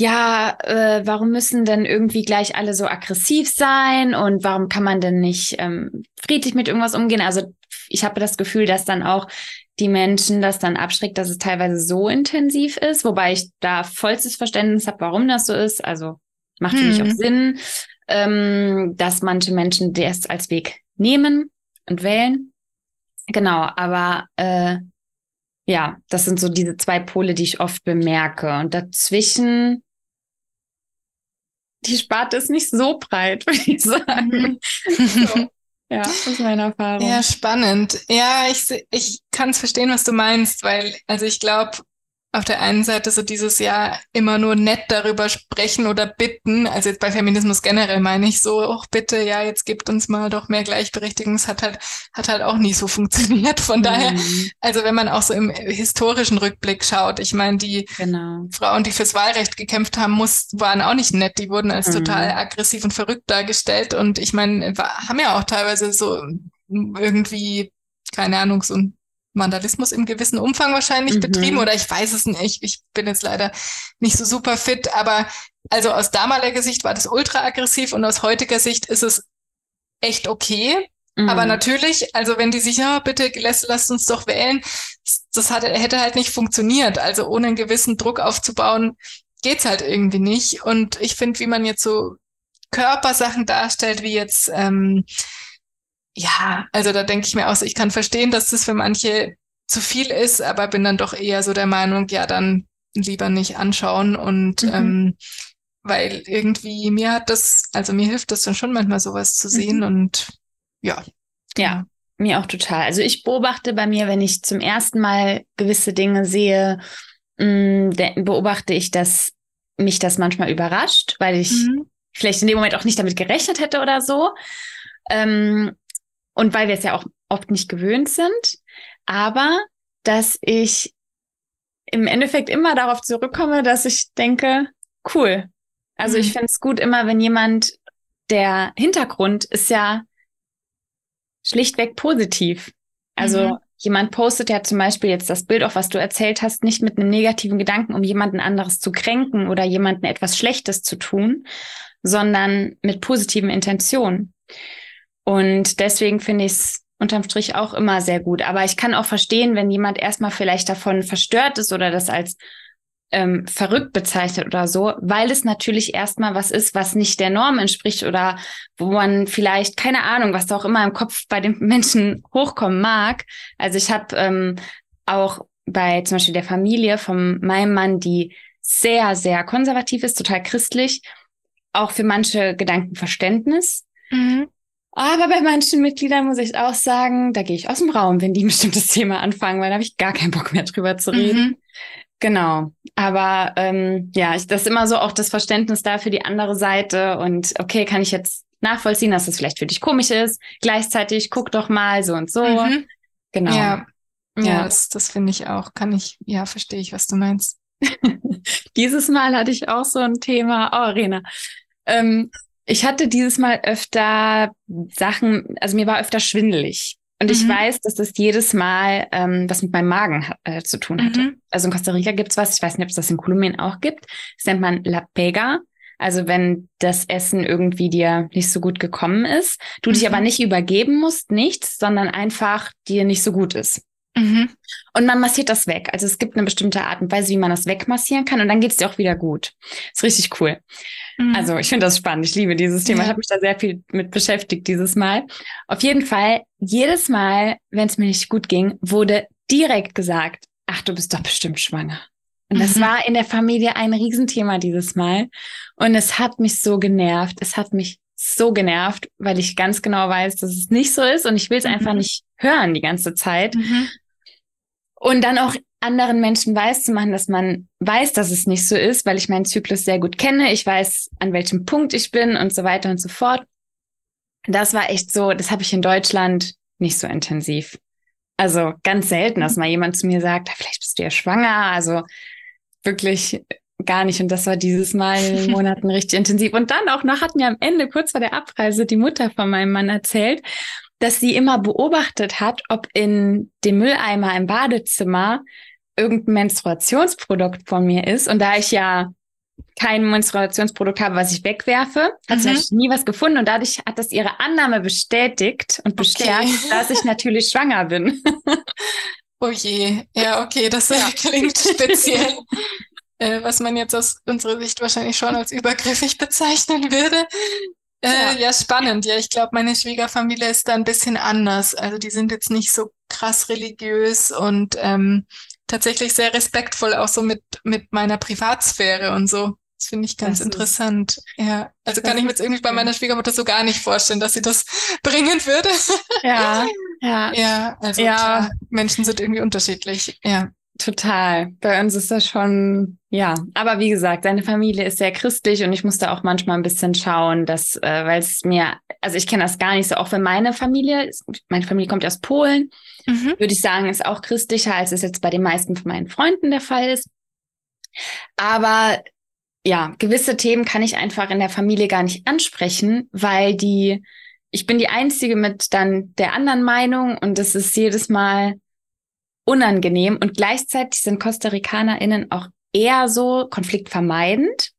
ja, äh, warum müssen denn irgendwie gleich alle so aggressiv sein und warum kann man denn nicht ähm, friedlich mit irgendwas umgehen? Also ich habe das Gefühl, dass dann auch die Menschen das dann abschreckt, dass es teilweise so intensiv ist, wobei ich da vollstes Verständnis habe, warum das so ist. Also macht für hm. mich auch Sinn, ähm, dass manche Menschen das als Weg nehmen und wählen. Genau, aber äh, ja, das sind so diese zwei Pole, die ich oft bemerke. Und dazwischen die Sparte ist nicht so breit, würde ich sagen. so. Ja, aus meiner Erfahrung. Ja, spannend. Ja, ich, ich kann es verstehen, was du meinst, weil, also ich glaube, auf der einen Seite so dieses Jahr immer nur nett darüber sprechen oder bitten, also jetzt bei Feminismus generell meine ich so, oh bitte, ja, jetzt gibt uns mal doch mehr Gleichberechtigung. Es hat halt, hat halt auch nie so funktioniert. Von mhm. daher, also wenn man auch so im historischen Rückblick schaut, ich meine, die genau. Frauen, die fürs Wahlrecht gekämpft haben, muss, waren auch nicht nett. Die wurden als mhm. total aggressiv und verrückt dargestellt. Und ich meine, haben ja auch teilweise so irgendwie, keine Ahnung, so ein Vandalismus im gewissen Umfang wahrscheinlich mhm. betrieben oder ich weiß es nicht. Ich bin jetzt leider nicht so super fit, aber also aus damaliger Sicht war das ultra aggressiv und aus heutiger Sicht ist es echt okay. Mhm. Aber natürlich, also wenn die sich, ja, bitte lasst, lasst uns doch wählen, das hat, hätte halt nicht funktioniert. Also ohne einen gewissen Druck aufzubauen, geht's halt irgendwie nicht. Und ich finde, wie man jetzt so Körpersachen darstellt, wie jetzt ähm, ja, also da denke ich mir auch so, ich kann verstehen, dass das für manche zu viel ist, aber bin dann doch eher so der Meinung, ja, dann lieber nicht anschauen und mhm. ähm, weil irgendwie mir hat das, also mir hilft das dann schon manchmal sowas zu sehen mhm. und ja. Ja, mir auch total. Also ich beobachte bei mir, wenn ich zum ersten Mal gewisse Dinge sehe, mh, mm, beobachte ich, dass mich das manchmal überrascht, weil ich mhm. vielleicht in dem Moment auch nicht damit gerechnet hätte oder so. Ähm, und weil wir es ja auch oft nicht gewöhnt sind. Aber dass ich im Endeffekt immer darauf zurückkomme, dass ich denke, cool. Also mhm. ich finde es gut immer, wenn jemand, der Hintergrund ist ja schlichtweg positiv. Also mhm. jemand postet ja zum Beispiel jetzt das Bild, auch was du erzählt hast, nicht mit einem negativen Gedanken, um jemanden anderes zu kränken oder jemanden etwas Schlechtes zu tun, sondern mit positiven Intentionen. Und deswegen finde ich es unterm Strich auch immer sehr gut. Aber ich kann auch verstehen, wenn jemand erstmal vielleicht davon verstört ist oder das als ähm, verrückt bezeichnet oder so, weil es natürlich erstmal was ist, was nicht der Norm entspricht oder wo man vielleicht, keine Ahnung, was da auch immer im Kopf bei den Menschen hochkommen mag. Also ich habe ähm, auch bei zum Beispiel der Familie von meinem Mann, die sehr, sehr konservativ ist, total christlich, auch für manche Gedanken Verständnis. Mhm. Aber bei manchen Mitgliedern muss ich auch sagen, da gehe ich aus dem Raum, wenn die ein bestimmtes Thema anfangen, weil da habe ich gar keinen Bock mehr drüber zu reden. Mhm. Genau. Aber ähm, ja, ich, das ist immer so auch das Verständnis da für die andere Seite. Und okay, kann ich jetzt nachvollziehen, dass das vielleicht für dich komisch ist. Gleichzeitig guck doch mal so und so. Mhm. Genau. Ja, ja, ja. das, das finde ich auch. Kann ich, ja, verstehe ich, was du meinst. Dieses Mal hatte ich auch so ein Thema. Oh, Rena. Ähm, ich hatte dieses Mal öfter Sachen, also mir war öfter schwindelig. Und mhm. ich weiß, dass das jedes Mal ähm, was mit meinem Magen äh, zu tun hatte. Mhm. Also in Costa Rica gibt's was, ich weiß nicht, ob es das in Kolumbien auch gibt. Das nennt man La Pega. Also wenn das Essen irgendwie dir nicht so gut gekommen ist, du mhm. dich aber nicht übergeben musst, nichts, sondern einfach dir nicht so gut ist. Mhm. Und man massiert das weg. Also es gibt eine bestimmte Art und Weise, wie man das wegmassieren kann und dann geht es dir auch wieder gut. Ist richtig cool. Mhm. Also ich finde das spannend. Ich liebe dieses Thema. Ja. Ich habe mich da sehr viel mit beschäftigt dieses Mal. Auf jeden Fall, jedes Mal, wenn es mir nicht gut ging, wurde direkt gesagt, ach, du bist doch bestimmt schwanger. Und das mhm. war in der Familie ein Riesenthema dieses Mal. Und es hat mich so genervt. Es hat mich so genervt, weil ich ganz genau weiß, dass es nicht so ist und ich will es mhm. einfach nicht hören die ganze Zeit. Mhm. Und dann auch anderen Menschen weiß zu machen, dass man weiß, dass es nicht so ist, weil ich meinen Zyklus sehr gut kenne. Ich weiß, an welchem Punkt ich bin und so weiter und so fort. Das war echt so, das habe ich in Deutschland nicht so intensiv. Also ganz selten, dass mal jemand zu mir sagt, vielleicht bist du ja schwanger. Also wirklich gar nicht. Und das war dieses Mal in Monaten richtig intensiv. Und dann auch noch hat mir am Ende, kurz vor der Abreise, die Mutter von meinem Mann erzählt, dass sie immer beobachtet hat, ob in dem Mülleimer im Badezimmer irgendein Menstruationsprodukt von mir ist. Und da ich ja kein Menstruationsprodukt habe, was ich wegwerfe, hat mhm. sie nie was gefunden. Und dadurch hat das ihre Annahme bestätigt und bestärkt, okay. dass ich natürlich schwanger bin. oh je, ja, okay, das ja. klingt speziell. äh, was man jetzt aus unserer Sicht wahrscheinlich schon als übergriffig bezeichnen würde. Äh, ja. ja. spannend. Ja, ich glaube, meine Schwiegerfamilie ist da ein bisschen anders. Also die sind jetzt nicht so krass religiös und ähm, tatsächlich sehr respektvoll auch so mit, mit meiner Privatsphäre und so. Das finde ich ganz das interessant. Ist, ja, also kann ich mir jetzt irgendwie bei meiner Schwiegermutter so gar nicht vorstellen, dass sie das bringen würde. Ja, ja. Ja, also ja. Klar, Menschen sind irgendwie unterschiedlich. Ja. Total. Bei uns ist das schon, ja. Aber wie gesagt, seine Familie ist sehr christlich und ich musste auch manchmal ein bisschen schauen, dass, äh, weil es mir, also ich kenne das gar nicht so, auch wenn meine Familie, meine Familie kommt aus Polen, mhm. würde ich sagen, ist auch christlicher, als es jetzt bei den meisten von meinen Freunden der Fall ist. Aber ja, gewisse Themen kann ich einfach in der Familie gar nicht ansprechen, weil die, ich bin die Einzige mit dann der anderen Meinung und das ist jedes Mal unangenehm und gleichzeitig sind Costa RicanerInnen auch eher so konfliktvermeidend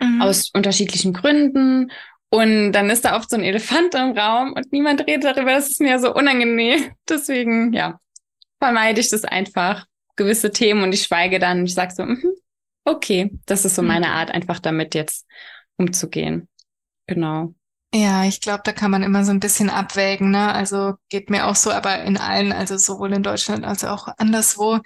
mhm. aus unterschiedlichen Gründen. Und dann ist da oft so ein Elefant im Raum und niemand redet darüber. Das ist mir so unangenehm. Deswegen, ja, vermeide ich das einfach, gewisse Themen und ich schweige dann. Ich sage so, mm okay, das ist so meine mhm. Art, einfach damit jetzt umzugehen. Genau. Ja, ich glaube, da kann man immer so ein bisschen abwägen, ne? Also geht mir auch so, aber in allen, also sowohl in Deutschland als auch anderswo,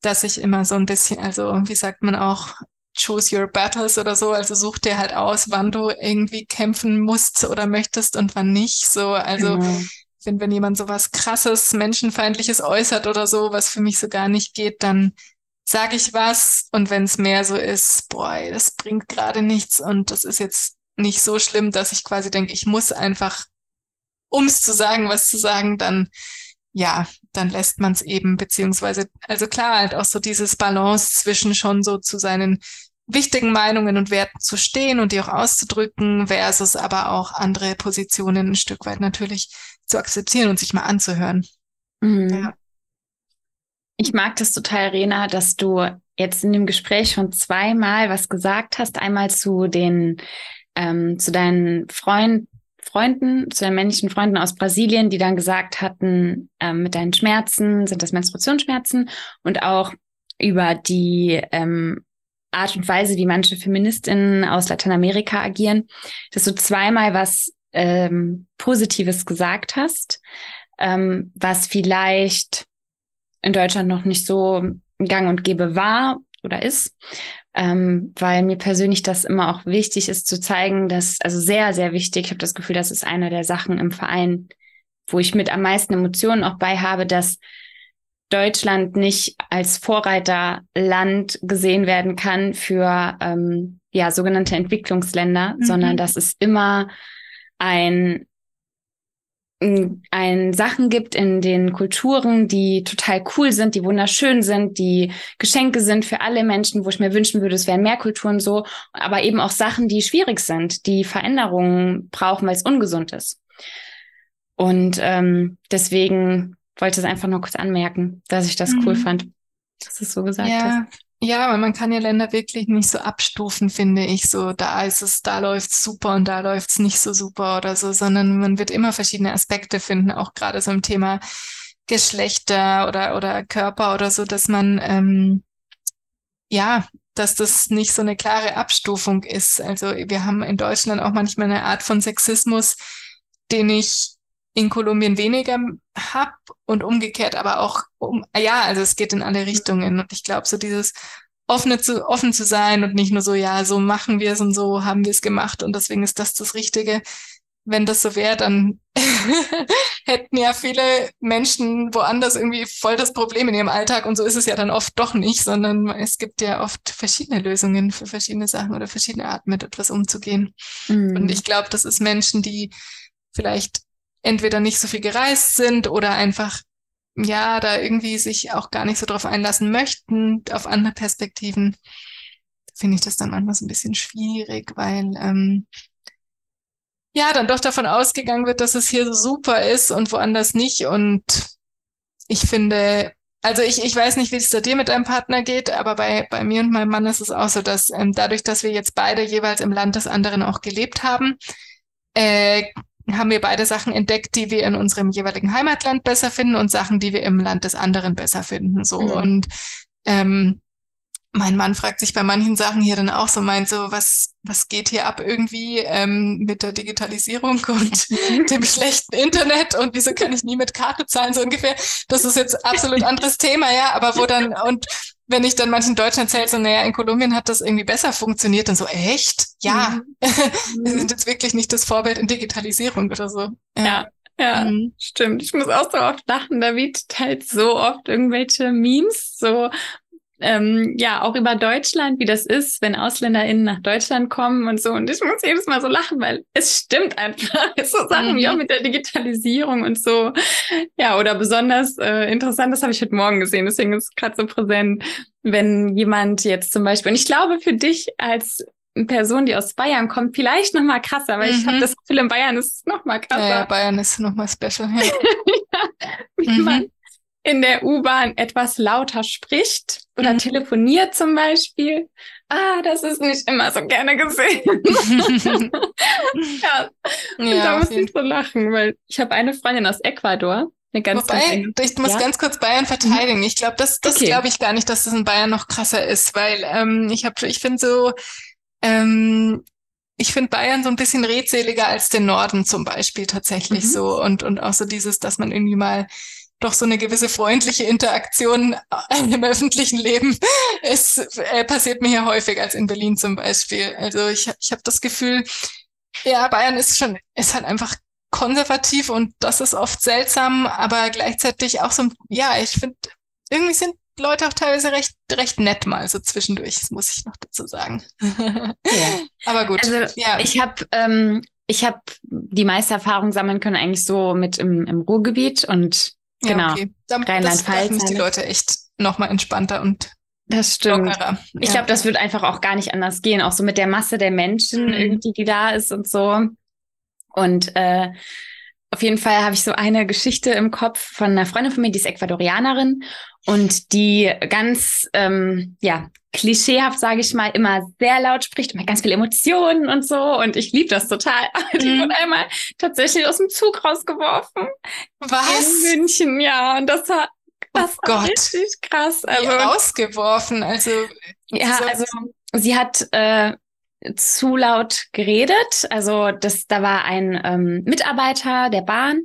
dass ich immer so ein bisschen, also wie sagt man auch, choose your battles oder so, also such dir halt aus, wann du irgendwie kämpfen musst oder möchtest und wann nicht. So, also genau. ich finde, wenn jemand so was krasses, menschenfeindliches äußert oder so, was für mich so gar nicht geht, dann sage ich was und wenn es mehr so ist, boah, das bringt gerade nichts und das ist jetzt nicht so schlimm, dass ich quasi denke, ich muss einfach, um es zu sagen, was zu sagen, dann ja, dann lässt man es eben, beziehungsweise, also klar, halt auch so dieses Balance zwischen schon so zu seinen wichtigen Meinungen und Werten zu stehen und die auch auszudrücken, versus aber auch andere Positionen ein Stück weit natürlich zu akzeptieren und sich mal anzuhören. Mhm. Ja. Ich mag das total, Rena, dass du jetzt in dem Gespräch schon zweimal was gesagt hast. Einmal zu den, ähm, zu deinen Freund, Freunden, zu den männlichen Freunden aus Brasilien, die dann gesagt hatten, ähm, mit deinen Schmerzen sind das Menstruationsschmerzen und auch über die ähm, Art und Weise, wie manche Feministinnen aus Lateinamerika agieren, dass du zweimal was ähm, Positives gesagt hast, ähm, was vielleicht in Deutschland noch nicht so gang und gäbe war oder ist, ähm, weil mir persönlich das immer auch wichtig ist zu zeigen, dass, also sehr, sehr wichtig, ich habe das Gefühl, das ist einer der Sachen im Verein, wo ich mit am meisten Emotionen auch bei habe, dass Deutschland nicht als Vorreiterland gesehen werden kann für ähm, ja sogenannte Entwicklungsländer, mhm. sondern dass es immer ein ein Sachen gibt in den Kulturen, die total cool sind, die wunderschön sind, die Geschenke sind für alle Menschen, wo ich mir wünschen würde, es wären mehr Kulturen so, aber eben auch Sachen, die schwierig sind, die Veränderungen brauchen, weil es ungesund ist. Und ähm, deswegen wollte ich es einfach nur kurz anmerken, dass ich das mhm. cool fand, dass es so gesagt ja, hast. Ja, weil man kann ja Länder wirklich nicht so abstufen, finde ich. So, da ist es, da läuft's super und da läuft's nicht so super oder so, sondern man wird immer verschiedene Aspekte finden, auch gerade so im Thema Geschlechter oder, oder Körper oder so, dass man, ähm, ja, dass das nicht so eine klare Abstufung ist. Also wir haben in Deutschland auch manchmal eine Art von Sexismus, den ich in Kolumbien weniger hab und umgekehrt aber auch um, ja, also es geht in alle Richtungen und ich glaube so dieses offene zu, offen zu sein und nicht nur so, ja, so machen wir es und so haben wir es gemacht und deswegen ist das das Richtige. Wenn das so wäre, dann hätten ja viele Menschen woanders irgendwie voll das Problem in ihrem Alltag und so ist es ja dann oft doch nicht, sondern es gibt ja oft verschiedene Lösungen für verschiedene Sachen oder verschiedene Arten mit etwas umzugehen. Mhm. Und ich glaube, das ist Menschen, die vielleicht entweder nicht so viel gereist sind oder einfach, ja, da irgendwie sich auch gar nicht so drauf einlassen möchten, auf andere Perspektiven, finde ich das dann manchmal so ein bisschen schwierig, weil ähm, ja, dann doch davon ausgegangen wird, dass es hier so super ist und woanders nicht. Und ich finde, also ich, ich weiß nicht, wie es da dir mit deinem Partner geht, aber bei, bei mir und meinem Mann ist es auch so, dass ähm, dadurch, dass wir jetzt beide jeweils im Land des anderen auch gelebt haben, äh, haben wir beide Sachen entdeckt, die wir in unserem jeweiligen Heimatland besser finden und Sachen, die wir im Land des anderen besser finden. So mhm. und ähm, mein Mann fragt sich bei manchen Sachen hier dann auch so, meint so, was, was geht hier ab irgendwie ähm, mit der Digitalisierung und dem schlechten Internet und wieso kann ich nie mit Karte zahlen, so ungefähr. Das ist jetzt absolut anderes Thema, ja, aber wo dann, und wenn ich dann manchen Deutschen erzähle, so, naja, in Kolumbien hat das irgendwie besser funktioniert, dann so, echt? Ja, mhm. wir sind jetzt wirklich nicht das Vorbild in Digitalisierung oder so. Ja. ja. Ja, mhm. stimmt. Ich muss auch so oft lachen. David teilt so oft irgendwelche Memes, so ähm, ja, auch über Deutschland, wie das ist, wenn AusländerInnen nach Deutschland kommen und so. Und ich muss jedes Mal so lachen, weil es stimmt einfach. so Sachen mhm. wie auch mit der Digitalisierung und so. Ja, oder besonders äh, interessant, das habe ich heute Morgen gesehen, deswegen ist es gerade so präsent, wenn jemand jetzt zum Beispiel, und ich glaube für dich als Person, die aus Bayern kommt, vielleicht noch mal krasser, weil mhm. ich habe das Gefühl, in Bayern ist es noch mal krasser. Ja, ja Bayern ist noch mal special. Ja. ja, wie mhm. man in der U-Bahn etwas lauter spricht oder mhm. telefoniert zum Beispiel. Ah, das ist nicht immer so gerne gesehen. ja. Und ja, da muss ich so lachen, weil ich habe eine Freundin aus Ecuador. Eine ganz, Wobei, ganz ich muss ja? ganz kurz Bayern verteidigen. Ich glaube, das, das okay. glaube ich gar nicht, dass das in Bayern noch krasser ist, weil ähm, ich habe, ich finde so, ähm, ich finde Bayern so ein bisschen redseliger als den Norden zum Beispiel tatsächlich mhm. so und, und auch so dieses, dass man irgendwie mal doch so eine gewisse freundliche Interaktion im öffentlichen Leben ist, äh, passiert mir hier häufig als in Berlin zum Beispiel. Also ich, ich habe das Gefühl, ja, Bayern ist schon, ist halt einfach konservativ und das ist oft seltsam, aber gleichzeitig auch so, ja, ich finde, irgendwie sind Leute auch teilweise recht, recht nett mal so zwischendurch, das muss ich noch dazu sagen. Ja. Aber gut. Also ja. ich habe ähm, ich habe die meiste Erfahrung sammeln können eigentlich so mit im, im Ruhrgebiet und ja, genau okay. Rheinland-Pfalz. Da die Leute echt noch mal entspannter und das stimmt. Lockerer. Ich glaube, das wird einfach auch gar nicht anders gehen, auch so mit der Masse der Menschen mhm. irgendwie, die da ist und so. Und äh, auf jeden Fall habe ich so eine Geschichte im Kopf von einer Freundin von mir, die ist Ecuadorianerin und die ganz, ähm, ja, klischeehaft, sage ich mal, immer sehr laut spricht und mit ganz viel Emotionen und so. Und ich liebe das total. Die mhm. wurde einmal tatsächlich aus dem Zug rausgeworfen. Was? In München, ja. Und das war, das oh war richtig krass. Also, rausgeworfen, also. Ja, also sie hat äh, zu laut geredet. Also das, da war ein ähm, Mitarbeiter der Bahn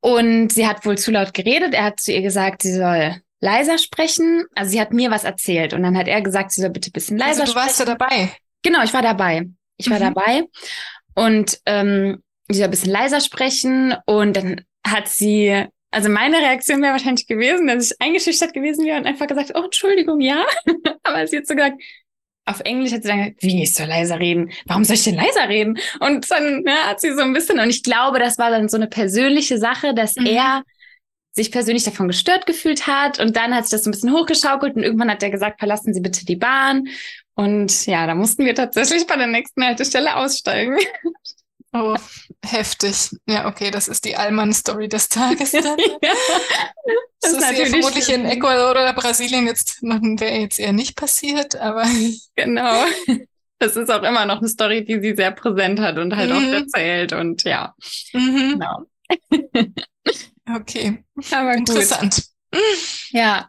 und sie hat wohl zu laut geredet. Er hat zu ihr gesagt, sie soll leiser sprechen. Also sie hat mir was erzählt und dann hat er gesagt, sie soll bitte ein bisschen leiser also du sprechen. warst ja dabei. Genau, ich war dabei. Ich war mhm. dabei und ähm, sie soll ein bisschen leiser sprechen und dann hat sie also meine Reaktion wäre wahrscheinlich gewesen, dass ich eingeschüchtert gewesen wäre und einfach gesagt, oh, Entschuldigung, ja. Aber sie hat so gesagt, auf Englisch hat sie dann gesagt, wie, ich soll leiser reden? Warum soll ich denn leiser reden? Und dann ja, hat sie so ein bisschen, und ich glaube, das war dann so eine persönliche Sache, dass mhm. er sich persönlich davon gestört gefühlt hat. Und dann hat sich das so ein bisschen hochgeschaukelt und irgendwann hat er gesagt, verlassen Sie bitte die Bahn. Und ja, da mussten wir tatsächlich bei der nächsten Haltestelle aussteigen. Oh, heftig. Ja, okay, das ist die Allmann-Story des Tages. ja, das, das ist, ja vermutlich schön. in Ecuador oder Brasilien jetzt wäre jetzt eher nicht passiert, aber. Genau. Das ist auch immer noch eine Story, die sie sehr präsent hat und halt mhm. auch erzählt und ja. Mhm. Genau. okay. Aber Interessant. Gut. Ja,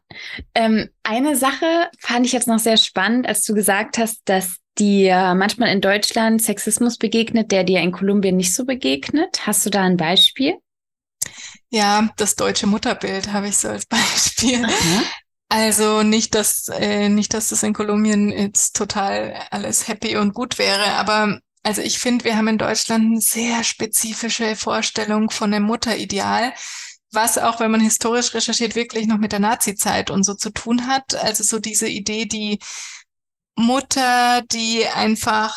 ähm, eine Sache fand ich jetzt noch sehr spannend, als du gesagt hast, dass dir manchmal in Deutschland Sexismus begegnet, der dir in Kolumbien nicht so begegnet. Hast du da ein Beispiel? Ja, das deutsche Mutterbild habe ich so als Beispiel. Mhm. Also nicht, dass äh, nicht, dass das in Kolumbien jetzt total alles happy und gut wäre, aber also ich finde, wir haben in Deutschland eine sehr spezifische Vorstellung von einem Mutterideal, was auch, wenn man historisch recherchiert, wirklich noch mit der Nazi-Zeit und so zu tun hat. Also so diese Idee, die Mutter, die einfach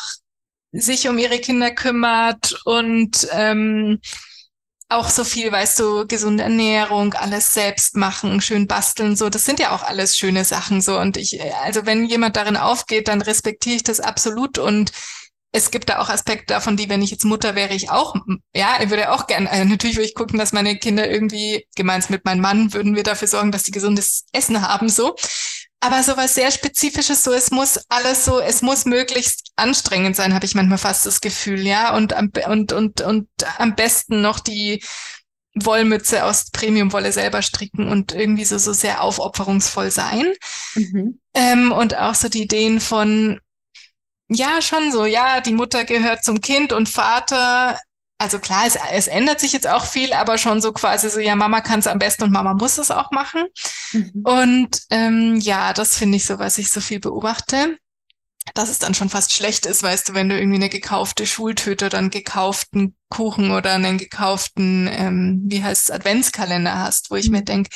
sich um ihre Kinder kümmert und ähm, auch so viel, weißt du, gesunde Ernährung, alles selbst machen, schön basteln, so, das sind ja auch alles schöne Sachen, so. Und ich, also wenn jemand darin aufgeht, dann respektiere ich das absolut und es gibt da auch Aspekte davon, die, wenn ich jetzt Mutter wäre, ich auch, ja, ich würde auch gerne, also natürlich würde ich gucken, dass meine Kinder irgendwie, gemeinsam mit meinem Mann, würden wir dafür sorgen, dass die gesundes Essen haben, so. Aber so was sehr Spezifisches, so es muss alles so, es muss möglichst anstrengend sein, habe ich manchmal fast das Gefühl, ja. Und, und, und, und am besten noch die Wollmütze aus Premiumwolle selber stricken und irgendwie so, so sehr aufopferungsvoll sein. Mhm. Ähm, und auch so die Ideen von, ja, schon so, ja, die Mutter gehört zum Kind und Vater also klar, es, es ändert sich jetzt auch viel, aber schon so quasi so, ja, Mama kann es am besten und Mama muss es auch machen. Mhm. Und ähm, ja, das finde ich so, was ich so viel beobachte. Dass es dann schon fast schlecht ist, weißt du, wenn du irgendwie eine gekaufte Schultüte oder einen gekauften Kuchen oder einen gekauften, ähm, wie heißt es, Adventskalender hast, wo ich mhm. mir denke,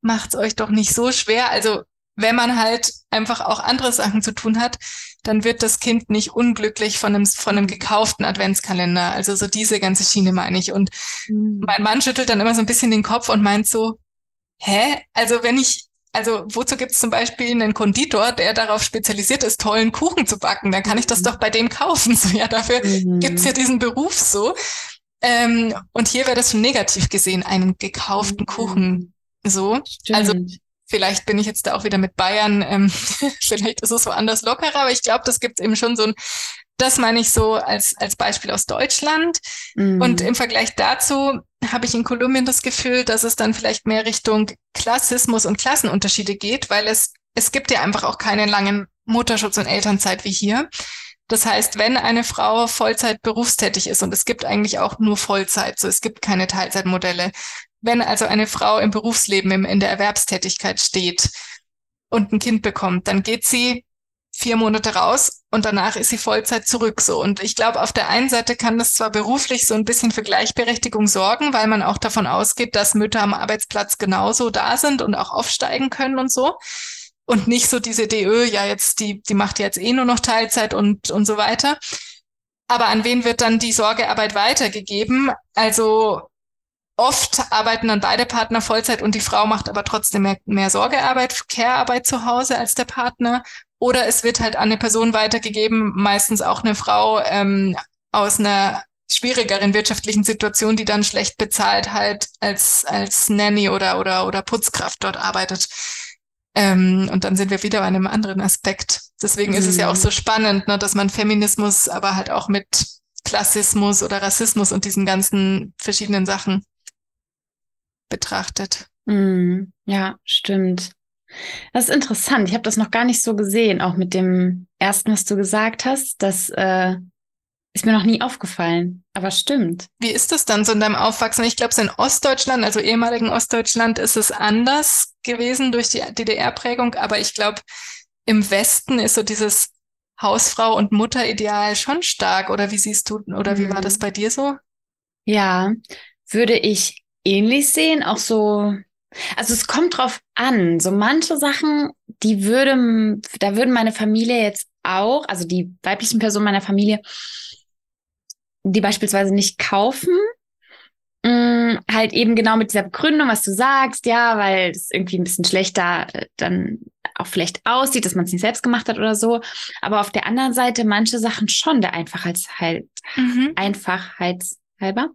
macht's euch doch nicht so schwer. Also wenn man halt einfach auch andere Sachen zu tun hat, dann wird das Kind nicht unglücklich von einem, von einem gekauften Adventskalender. Also so diese ganze Schiene meine ich. Und mhm. mein Mann schüttelt dann immer so ein bisschen den Kopf und meint so, hä? Also wenn ich, also wozu gibt es zum Beispiel einen Konditor, der darauf spezialisiert ist, tollen Kuchen zu backen? Dann kann ich das mhm. doch bei dem kaufen. So, ja, dafür mhm. gibt's ja diesen Beruf so. Ähm, und hier wäre das schon negativ gesehen, einen gekauften mhm. Kuchen. So. Stimmt. Also Vielleicht bin ich jetzt da auch wieder mit Bayern, ähm, vielleicht ist es woanders lockerer, aber ich glaube, das gibt eben schon so ein, das meine ich so als, als Beispiel aus Deutschland. Mhm. Und im Vergleich dazu habe ich in Kolumbien das Gefühl, dass es dann vielleicht mehr Richtung Klassismus und Klassenunterschiede geht, weil es, es gibt ja einfach auch keinen langen Mutterschutz und Elternzeit wie hier. Das heißt, wenn eine Frau Vollzeit berufstätig ist und es gibt eigentlich auch nur Vollzeit, so es gibt keine Teilzeitmodelle. Wenn also eine Frau im Berufsleben, im, in der Erwerbstätigkeit steht und ein Kind bekommt, dann geht sie vier Monate raus und danach ist sie Vollzeit zurück so. Und ich glaube, auf der einen Seite kann das zwar beruflich so ein bisschen für Gleichberechtigung sorgen, weil man auch davon ausgeht, dass Mütter am Arbeitsplatz genauso da sind und auch aufsteigen können und so. Und nicht so diese DÖ, ja, jetzt, die, die macht jetzt eh nur noch Teilzeit und, und so weiter. Aber an wen wird dann die Sorgearbeit weitergegeben? Also oft arbeiten dann beide Partner Vollzeit und die Frau macht aber trotzdem mehr, mehr Sorgearbeit, Care-Arbeit zu Hause als der Partner. Oder es wird halt an eine Person weitergegeben, meistens auch eine Frau ähm, aus einer schwierigeren wirtschaftlichen Situation, die dann schlecht bezahlt halt als, als Nanny oder, oder, oder Putzkraft dort arbeitet. Ähm, und dann sind wir wieder bei einem anderen Aspekt. Deswegen mhm. ist es ja auch so spannend, ne, dass man Feminismus aber halt auch mit Klassismus oder Rassismus und diesen ganzen verschiedenen Sachen betrachtet. Mhm. Ja, stimmt. Das ist interessant. Ich habe das noch gar nicht so gesehen, auch mit dem ersten, was du gesagt hast. Das äh, ist mir noch nie aufgefallen, aber stimmt. Wie ist das dann so in deinem Aufwachsen? Ich glaube, so in Ostdeutschland, also ehemaligen Ostdeutschland, ist es anders gewesen durch die DDR-Prägung, aber ich glaube, im Westen ist so dieses Hausfrau- und Mutterideal schon stark. Oder wie siehst du, oder wie war das mhm. bei dir so? Ja, würde ich ähnlich sehen, auch so also es kommt drauf an. So manche Sachen, die würde, da würden meine Familie jetzt auch, also die weiblichen Personen meiner Familie, die beispielsweise nicht kaufen, mh, mm, halt eben genau mit dieser Begründung, was du sagst, ja, weil es irgendwie ein bisschen schlechter äh, dann auch vielleicht aussieht, dass man es nicht selbst gemacht hat oder so. Aber auf der anderen Seite manche Sachen schon der Einfachheitshalber. Mhm. Einfachheitshalber.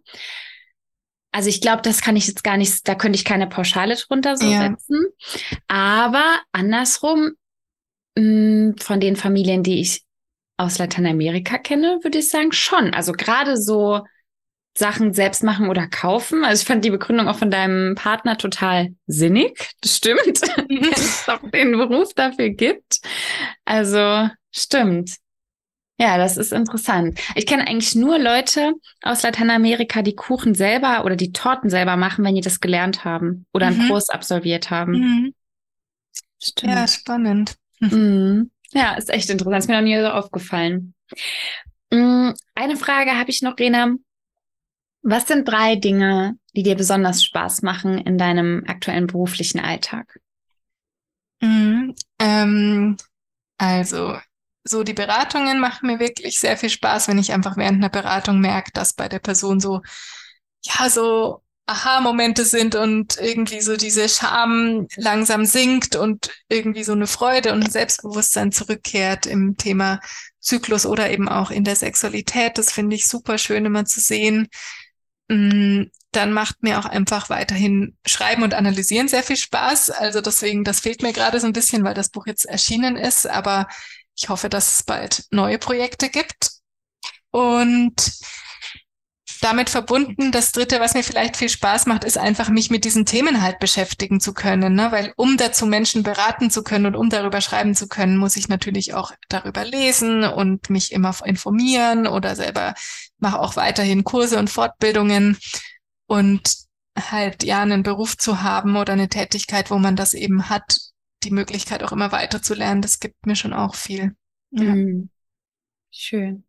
Also ich glaube, das kann ich jetzt gar nicht, da könnte ich keine Pauschale drunter so ja. setzen. Aber andersrum, mh, mm, von den Familien, die ich aus Lateinamerika kenne, würde ich sagen, schon. Also gerade so Sachen selbst machen oder kaufen. Also ich fand die Begründung auch von deinem Partner total sinnig. Das stimmt. Wenn es doch den Beruf dafür gibt. Also stimmt. Ja, das ist interessant. Ich kenne eigentlich nur Leute aus Lateinamerika, die Kuchen selber oder die Torten selber machen, wenn die das gelernt haben oder einen mhm. Kurs absolviert haben. Mhm. Stimmt. Ja, spannend. Mhm. Ja, ist echt interessant. Ist mir noch nie so aufgefallen. Mm, eine Frage habe ich noch, Rena. Was sind drei Dinge, die dir besonders Spaß machen in deinem aktuellen beruflichen Alltag? Mhm. Ähm, also so die Beratungen machen mir wirklich sehr viel Spaß, wenn ich einfach während einer Beratung merke, dass bei der Person so, ja, so Aha-Momente sind und irgendwie so diese Scham langsam sinkt und irgendwie so eine Freude und ein Selbstbewusstsein zurückkehrt im Thema Zyklus oder eben auch in der Sexualität. Das finde ich super schön immer zu sehen. Mm, dann macht mir auch einfach weiterhin Schreiben und Analysieren sehr viel Spaß. Also deswegen, das fehlt mir gerade so ein bisschen, weil das Buch jetzt erschienen ist. Aber ich hoffe, dass es bald neue Projekte gibt. Und damit verbunden, das Dritte, was mir vielleicht viel Spaß macht, ist einfach, mich mit diesen Themen halt beschäftigen zu können. Ne? Weil um dazu Menschen beraten zu können und um darüber schreiben zu können, muss ich natürlich auch darüber lesen und mich immer informieren oder selber mache auch weiterhin Kurse und Fortbildungen. Und halt ja einen Beruf zu haben oder eine Tätigkeit, wo man das eben hat, die Möglichkeit auch immer weiter zu lernen, das gibt mir schon auch viel. Ja. Mhm. Schön.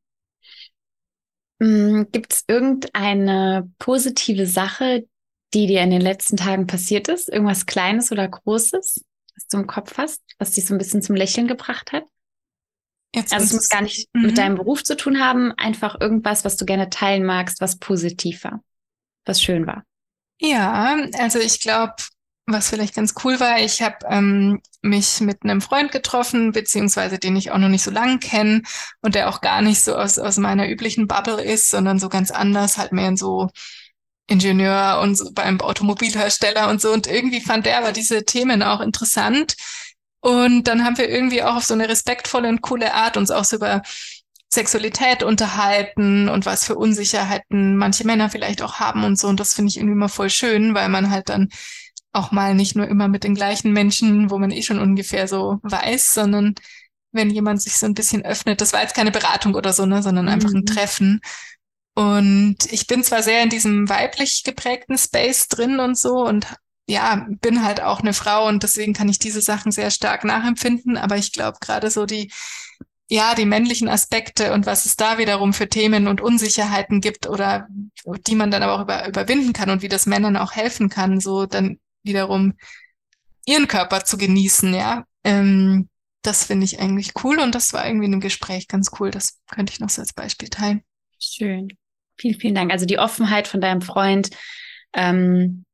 Mhm. Gibt es irgendeine positive Sache, die dir in den letzten Tagen passiert ist? Irgendwas Kleines oder Großes, was du im Kopf hast, was dich so ein bisschen zum Lächeln gebracht hat? Jetzt also es muss gar nicht mhm. mit deinem Beruf zu tun haben, einfach irgendwas, was du gerne teilen magst, was positiv war, was schön war. Ja, also ich glaube, was vielleicht ganz cool war, ich habe ähm, mich mit einem Freund getroffen, beziehungsweise den ich auch noch nicht so lange kenne und der auch gar nicht so aus, aus meiner üblichen Bubble ist, sondern so ganz anders, halt mehr in so Ingenieur und so beim Automobilhersteller und so. Und irgendwie fand der aber diese Themen auch interessant. Und dann haben wir irgendwie auch auf so eine respektvolle und coole Art uns auch so über Sexualität unterhalten und was für Unsicherheiten manche Männer vielleicht auch haben und so. Und das finde ich irgendwie immer voll schön, weil man halt dann auch mal nicht nur immer mit den gleichen Menschen, wo man eh schon ungefähr so weiß, sondern wenn jemand sich so ein bisschen öffnet. Das war jetzt keine Beratung oder so, ne, sondern einfach ein mhm. Treffen. Und ich bin zwar sehr in diesem weiblich geprägten Space drin und so und ja, bin halt auch eine Frau und deswegen kann ich diese Sachen sehr stark nachempfinden. Aber ich glaube, gerade so die, ja, die männlichen Aspekte und was es da wiederum für Themen und Unsicherheiten gibt oder die man dann aber auch über, überwinden kann und wie das Männern auch helfen kann, so dann wiederum ihren Körper zu genießen, ja. Ähm, das finde ich eigentlich cool und das war irgendwie in einem Gespräch ganz cool. Das könnte ich noch so als Beispiel teilen. Schön. Vielen, vielen Dank. Also die Offenheit von deinem Freund, ähm,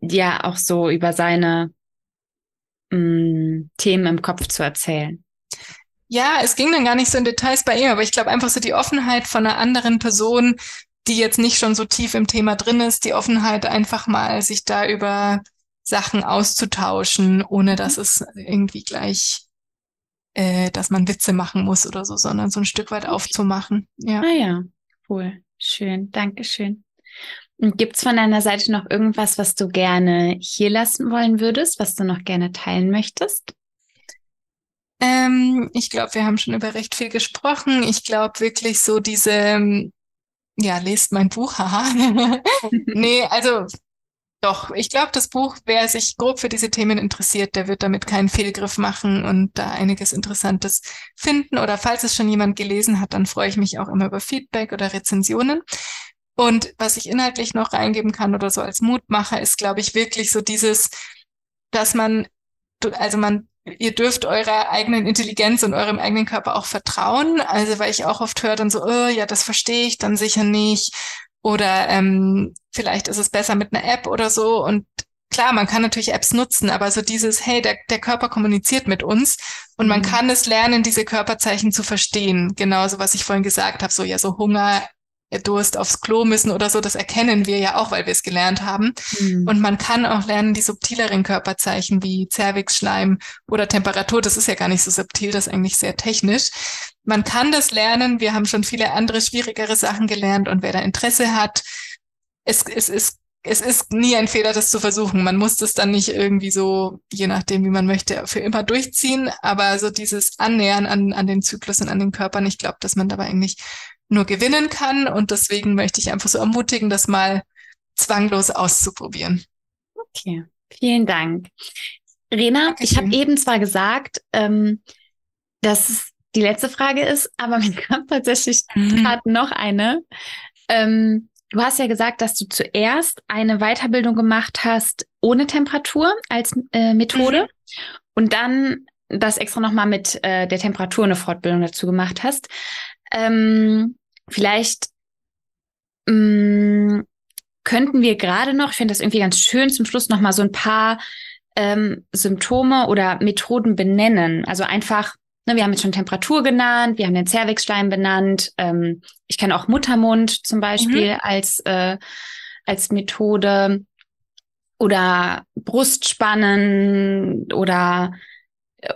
ja, auch so über seine mh, mm, Themen im Kopf zu erzählen. Ja, es ging dann gar nicht so in Details bei ihm, aber ich glaube einfach so die Offenheit von einer anderen Person, die jetzt nicht schon so tief im Thema drin ist, die Offenheit einfach mal sich da über Sachen auszutauschen, ohne dass mhm. es irgendwie gleich, äh, dass man Witze machen muss oder so, sondern so ein Stück weit aufzumachen. Ja. Ah ja, cool. Schön. Dankeschön. Und gibt's von deiner Seite noch irgendwas, was du gerne hier lassen wollen würdest, was du noch gerne teilen möchtest? Ähm, ich glaube, wir haben schon über recht viel gesprochen. Ich glaube wirklich so diese, ja, lest mein Buch, haha. nee, also doch, ich glaube, das Buch, wer sich grob für diese Themen interessiert, der wird damit keinen Fehlgriff machen und da einiges Interessantes finden. Oder falls es schon jemand gelesen hat, dann freue ich mich auch immer über Feedback oder Rezensionen. Und was ich inhaltlich noch reingeben kann oder so als Mutmacher, ist, glaube ich, wirklich so dieses, dass man, also man, ihr dürft eurer eigenen Intelligenz und eurem eigenen Körper auch vertrauen. Also, weil ich auch oft höre dann so, oh, ja, das verstehe ich dann sicher nicht. Oder ähm, vielleicht ist es besser mit einer App oder so. Und klar, man kann natürlich Apps nutzen, aber so dieses, hey, der, der Körper kommuniziert mit uns und man mhm. kann es lernen, diese Körperzeichen zu verstehen. Genauso, was ich vorhin gesagt habe, so ja, so Hunger, Durst aufs Klo müssen oder so, das erkennen wir ja auch, weil wir es gelernt haben. Mhm. Und man kann auch lernen, die subtileren Körperzeichen wie Zervixschleim oder Temperatur, das ist ja gar nicht so subtil, das ist eigentlich sehr technisch. Man kann das lernen. Wir haben schon viele andere schwierigere Sachen gelernt und wer da Interesse hat, es, es ist es ist nie ein Fehler, das zu versuchen. Man muss das dann nicht irgendwie so, je nachdem, wie man möchte, für immer durchziehen. Aber so dieses Annähern an, an den Zyklus und an den Körpern, ich glaube, dass man dabei eigentlich nur gewinnen kann. Und deswegen möchte ich einfach so ermutigen, das mal zwanglos auszuprobieren. Okay, vielen Dank. Rena, Dankeschön. ich habe eben zwar gesagt, ähm, dass es die letzte Frage ist, aber mir kam tatsächlich mhm. gerade noch eine. Ähm, du hast ja gesagt, dass du zuerst eine Weiterbildung gemacht hast ohne Temperatur als äh, Methode mhm. und dann das extra nochmal mit äh, der Temperatur eine Fortbildung dazu gemacht hast. Ähm, Vielleicht mh, mm, könnten wir gerade noch, ich finde das irgendwie ganz schön, zum Schluss noch mal so ein paar ähm, Symptome oder Methoden benennen. Also einfach, ne, wir haben jetzt schon Temperatur genannt, wir haben den Zervixschleim benannt. Ähm, ich kenne auch Muttermund zum Beispiel mhm. als, äh, als Methode oder Brustspannen oder äh,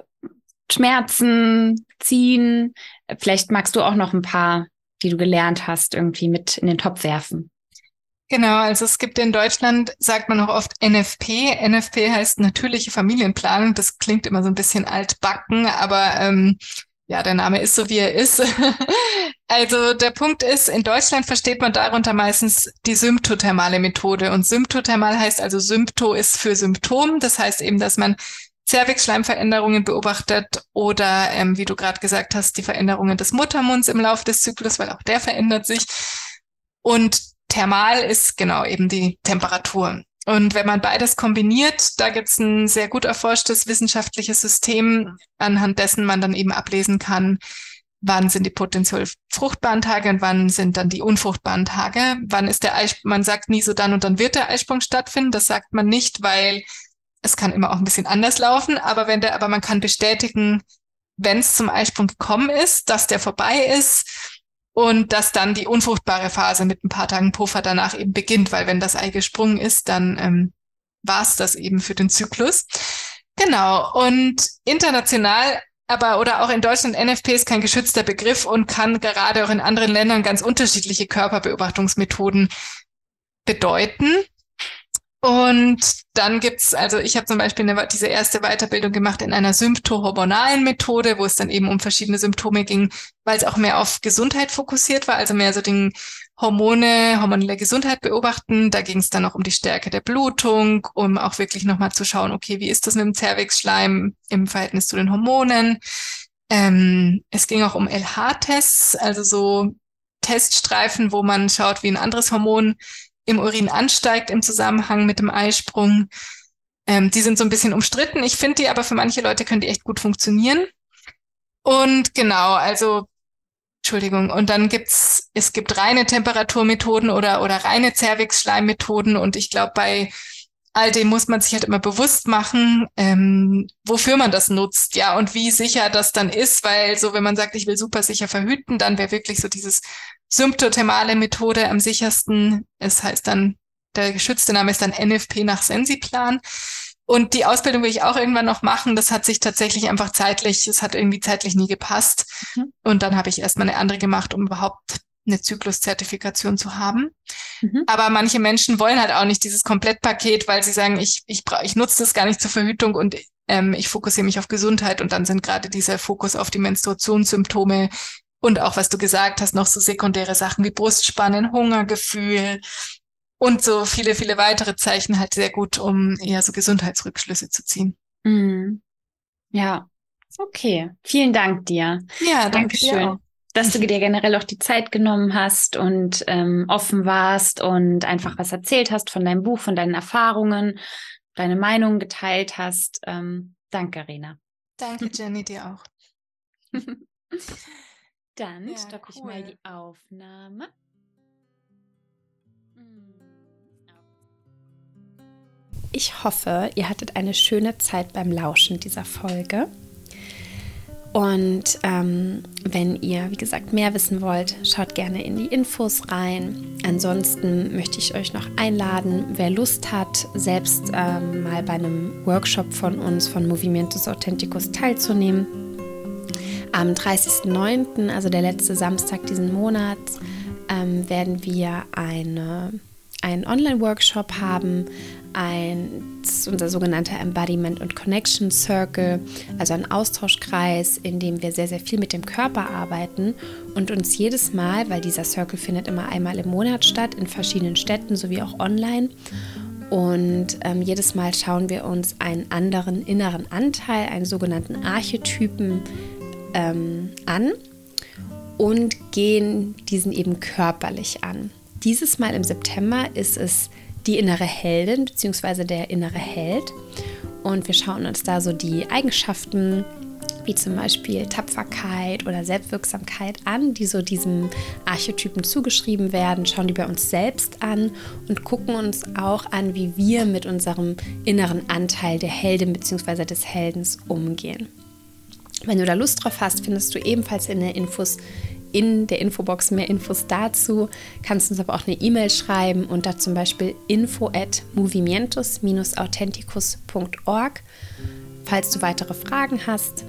Schmerzen, ziehen. Vielleicht magst du auch noch ein paar die du gelernt hast, irgendwie mit in den Topf werfen? Genau, also es gibt in Deutschland, sagt man auch oft NFP. NFP heißt natürliche Familienplanung. Das klingt immer so ein bisschen altbacken, aber ähm, ja, der Name ist so, wie er ist. also der Punkt ist, in Deutschland versteht man darunter meistens die symptothermale Methode. Und symptothermal heißt also Sympto ist für Symptom. Das heißt eben, dass man Zervixschleimveränderungen beobachtet oder, ähm, wie du gerade gesagt hast, die Veränderungen des Muttermunds im Laufe des Zyklus, weil auch der verändert sich. Und thermal ist genau eben die Temperatur. Und wenn man beides kombiniert, da gibt es ein sehr gut erforschtes wissenschaftliches System, anhand dessen man dann eben ablesen kann, wann sind die potenziell fruchtbaren Tage und wann sind dann die unfruchtbaren Tage. Wann ist der Eisprung, man sagt nie so dann und dann wird der Eisprung stattfinden. Das sagt man nicht, weil es kann immer auch ein bisschen anders laufen, aber wenn der, aber man kann bestätigen, wenn es zum Eisprung gekommen ist, dass der vorbei ist und dass dann die unfruchtbare Phase mit ein paar Tagen Puffer danach eben beginnt, weil wenn das Ei gesprungen ist, dann ähm, war es das eben für den Zyklus. Genau. Und international aber oder auch in Deutschland NFP ist kein geschützter Begriff und kann gerade auch in anderen Ländern ganz unterschiedliche Körperbeobachtungsmethoden bedeuten. Und dann gibt's also ich habe zum Beispiel eine, diese erste Weiterbildung gemacht in einer symptohormonalen Methode, wo es dann eben um verschiedene Symptome ging, weil es auch mehr auf Gesundheit fokussiert war, also mehr so den Hormone, hormonelle Gesundheit beobachten. Da ging es dann auch um die Stärke der Blutung, um auch wirklich nochmal zu schauen, okay, wie ist das mit dem Zervixschleim im Verhältnis zu den Hormonen? Ähm, es ging auch um LH-Tests, also so Teststreifen, wo man schaut, wie ein anderes Hormon im Urin ansteigt im Zusammenhang mit dem Eisprung. Ähm, die sind so ein bisschen umstritten. Ich finde die aber für manche Leute können die echt gut funktionieren. Und genau, also Entschuldigung. Und dann gibt's, es gibt reine Temperaturmethoden oder, oder reine Zervixschleimmethoden. Und ich glaube, bei all dem muss man sich halt immer bewusst machen, ähm, wofür man das nutzt, ja, und wie sicher das dann ist, weil so, wenn man sagt, ich will super sicher verhüten, dann wäre wirklich so dieses symptothermale Methode am sichersten. Es heißt dann, der geschützte Name ist dann NFP nach Sensiplan. Und die Ausbildung will ich auch irgendwann noch machen. Das hat sich tatsächlich einfach zeitlich, es hat irgendwie zeitlich nie gepasst. Mhm. Und dann habe ich erstmal eine andere gemacht, um überhaupt eine Zykluszertifikation zu haben. Mhm. Aber manche Menschen wollen halt auch nicht dieses Komplettpaket, weil sie sagen, ich, ich, brauch, ich nutze das gar nicht zur Verhütung und ähm, ich fokussiere mich auf Gesundheit. Und dann sind gerade dieser Fokus auf die Menstruationssymptome und auch, was du gesagt hast, noch so sekundäre Sachen wie Brustspannen, Hungergefühl und so viele, viele weitere Zeichen halt sehr gut, um eher so Gesundheitsrückschlüsse zu ziehen. Mhm. Ja, okay. Vielen Dank dir. Ja, danke Dankeschön. dir auch. Dass du dir generell auch die Zeit genommen hast und ähm, offen warst und einfach was erzählt hast von deinem Buch, von deinen Erfahrungen, deine Meinung geteilt hast. Ähm, danke, Rena. Danke, Jenny, dir auch. Dann ja, stoppe cool. ich mal die Aufnahme. Hm, ich hoffe, ihr hattet eine schöne Zeit beim Lauschen dieser Folge. Und ähm, wenn ihr, wie gesagt, mehr wissen wollt, schaut gerne in die Infos rein. Ansonsten möchte ich euch noch einladen, wer Lust hat, selbst ähm, mal bei einem Workshop von uns, von Movimientos Authenticus, teilzunehmen am 30.09., also der letzte Samstag diesen Monats, ähm, werden wir eine, einen Online-Workshop haben, ein, unser sogenannter Embodiment und Connection Circle, also ein Austauschkreis, in dem wir sehr, sehr viel mit dem Körper arbeiten und uns jedes Mal, weil dieser Circle findet immer einmal im Monat statt, in verschiedenen Städten sowie auch online. Und ähm, jedes Mal schauen wir uns einen anderen inneren Anteil, einen sogenannten Archetypen ähm, an und gehen diesen eben körperlich an. Dieses Mal im September ist es die innere Heldin bzw. der innere Held. Und wir schauen uns da so die Eigenschaften wie zum Beispiel Tapferkeit oder Selbstwirksamkeit an, die so diesem Archetypen zugeschrieben werden, schauen die bei uns selbst an und gucken uns auch an, wie wir mit unserem inneren Anteil der Heldin bzw. des Heldens umgehen. Wenn du da Lust drauf hast, findest du ebenfalls in der Infos in der Infobox mehr Infos dazu. Kannst uns aber auch eine E-Mail schreiben unter zum Beispiel info at movimientus-authenticus.org, falls du weitere Fragen hast.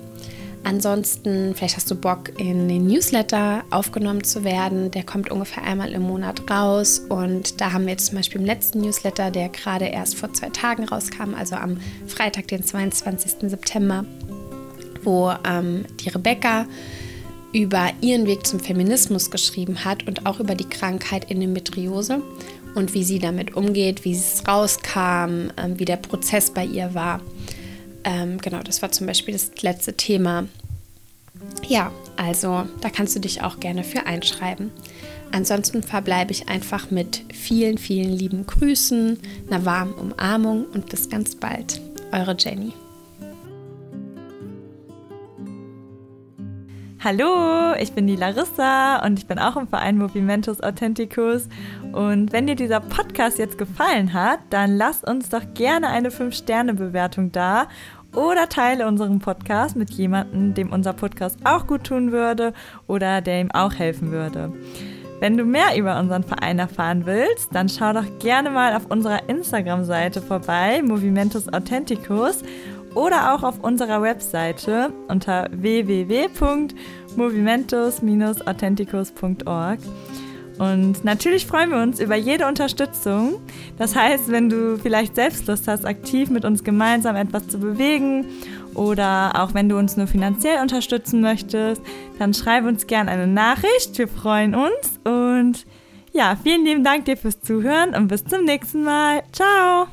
Ansonsten, vielleicht hast du Bock, in den Newsletter aufgenommen zu werden. Der kommt ungefähr einmal im Monat raus. Und da haben wir jetzt zum Beispiel im letzten Newsletter, der gerade erst vor zwei Tagen rauskam, also am Freitag, den 22. September, wo ähm, die Rebecca über ihren Weg zum Feminismus geschrieben hat und auch über die Krankheit Endometriose und wie sie damit umgeht, wie es rauskam, ähm, wie der Prozess bei ihr war. Ähm, genau, das war zum Beispiel das letzte Thema. Ja, also da kannst du dich auch gerne für einschreiben. Ansonsten verbleibe ich einfach mit vielen, vielen lieben Grüßen, einer warmen Umarmung und bis ganz bald. Eure Jenny. Hallo, ich bin die Larissa und ich bin auch im Verein Movimentus Authenticus. Und wenn dir dieser Podcast jetzt gefallen hat, dann lass uns doch gerne eine 5-Sterne-Bewertung da oder teile unseren Podcast mit jemandem, dem unser Podcast auch gut tun würde oder der ihm auch helfen würde. Wenn du mehr über unseren Verein erfahren willst, dann schau doch gerne mal auf unserer Instagram-Seite vorbei, Movimentus Authenticus oder auch auf unserer Webseite unter www.movimentus-authenticus.org. Und natürlich freuen wir uns über jede Unterstützung. Das heißt, wenn du vielleicht selbst Lust hast, aktiv mit uns gemeinsam etwas zu bewegen oder auch wenn du uns nur finanziell unterstützen möchtest, dann schreib uns gerne eine Nachricht. Wir freuen uns und ja, vielen lieben Dank dir fürs Zuhören und bis zum nächsten Mal. Ciao!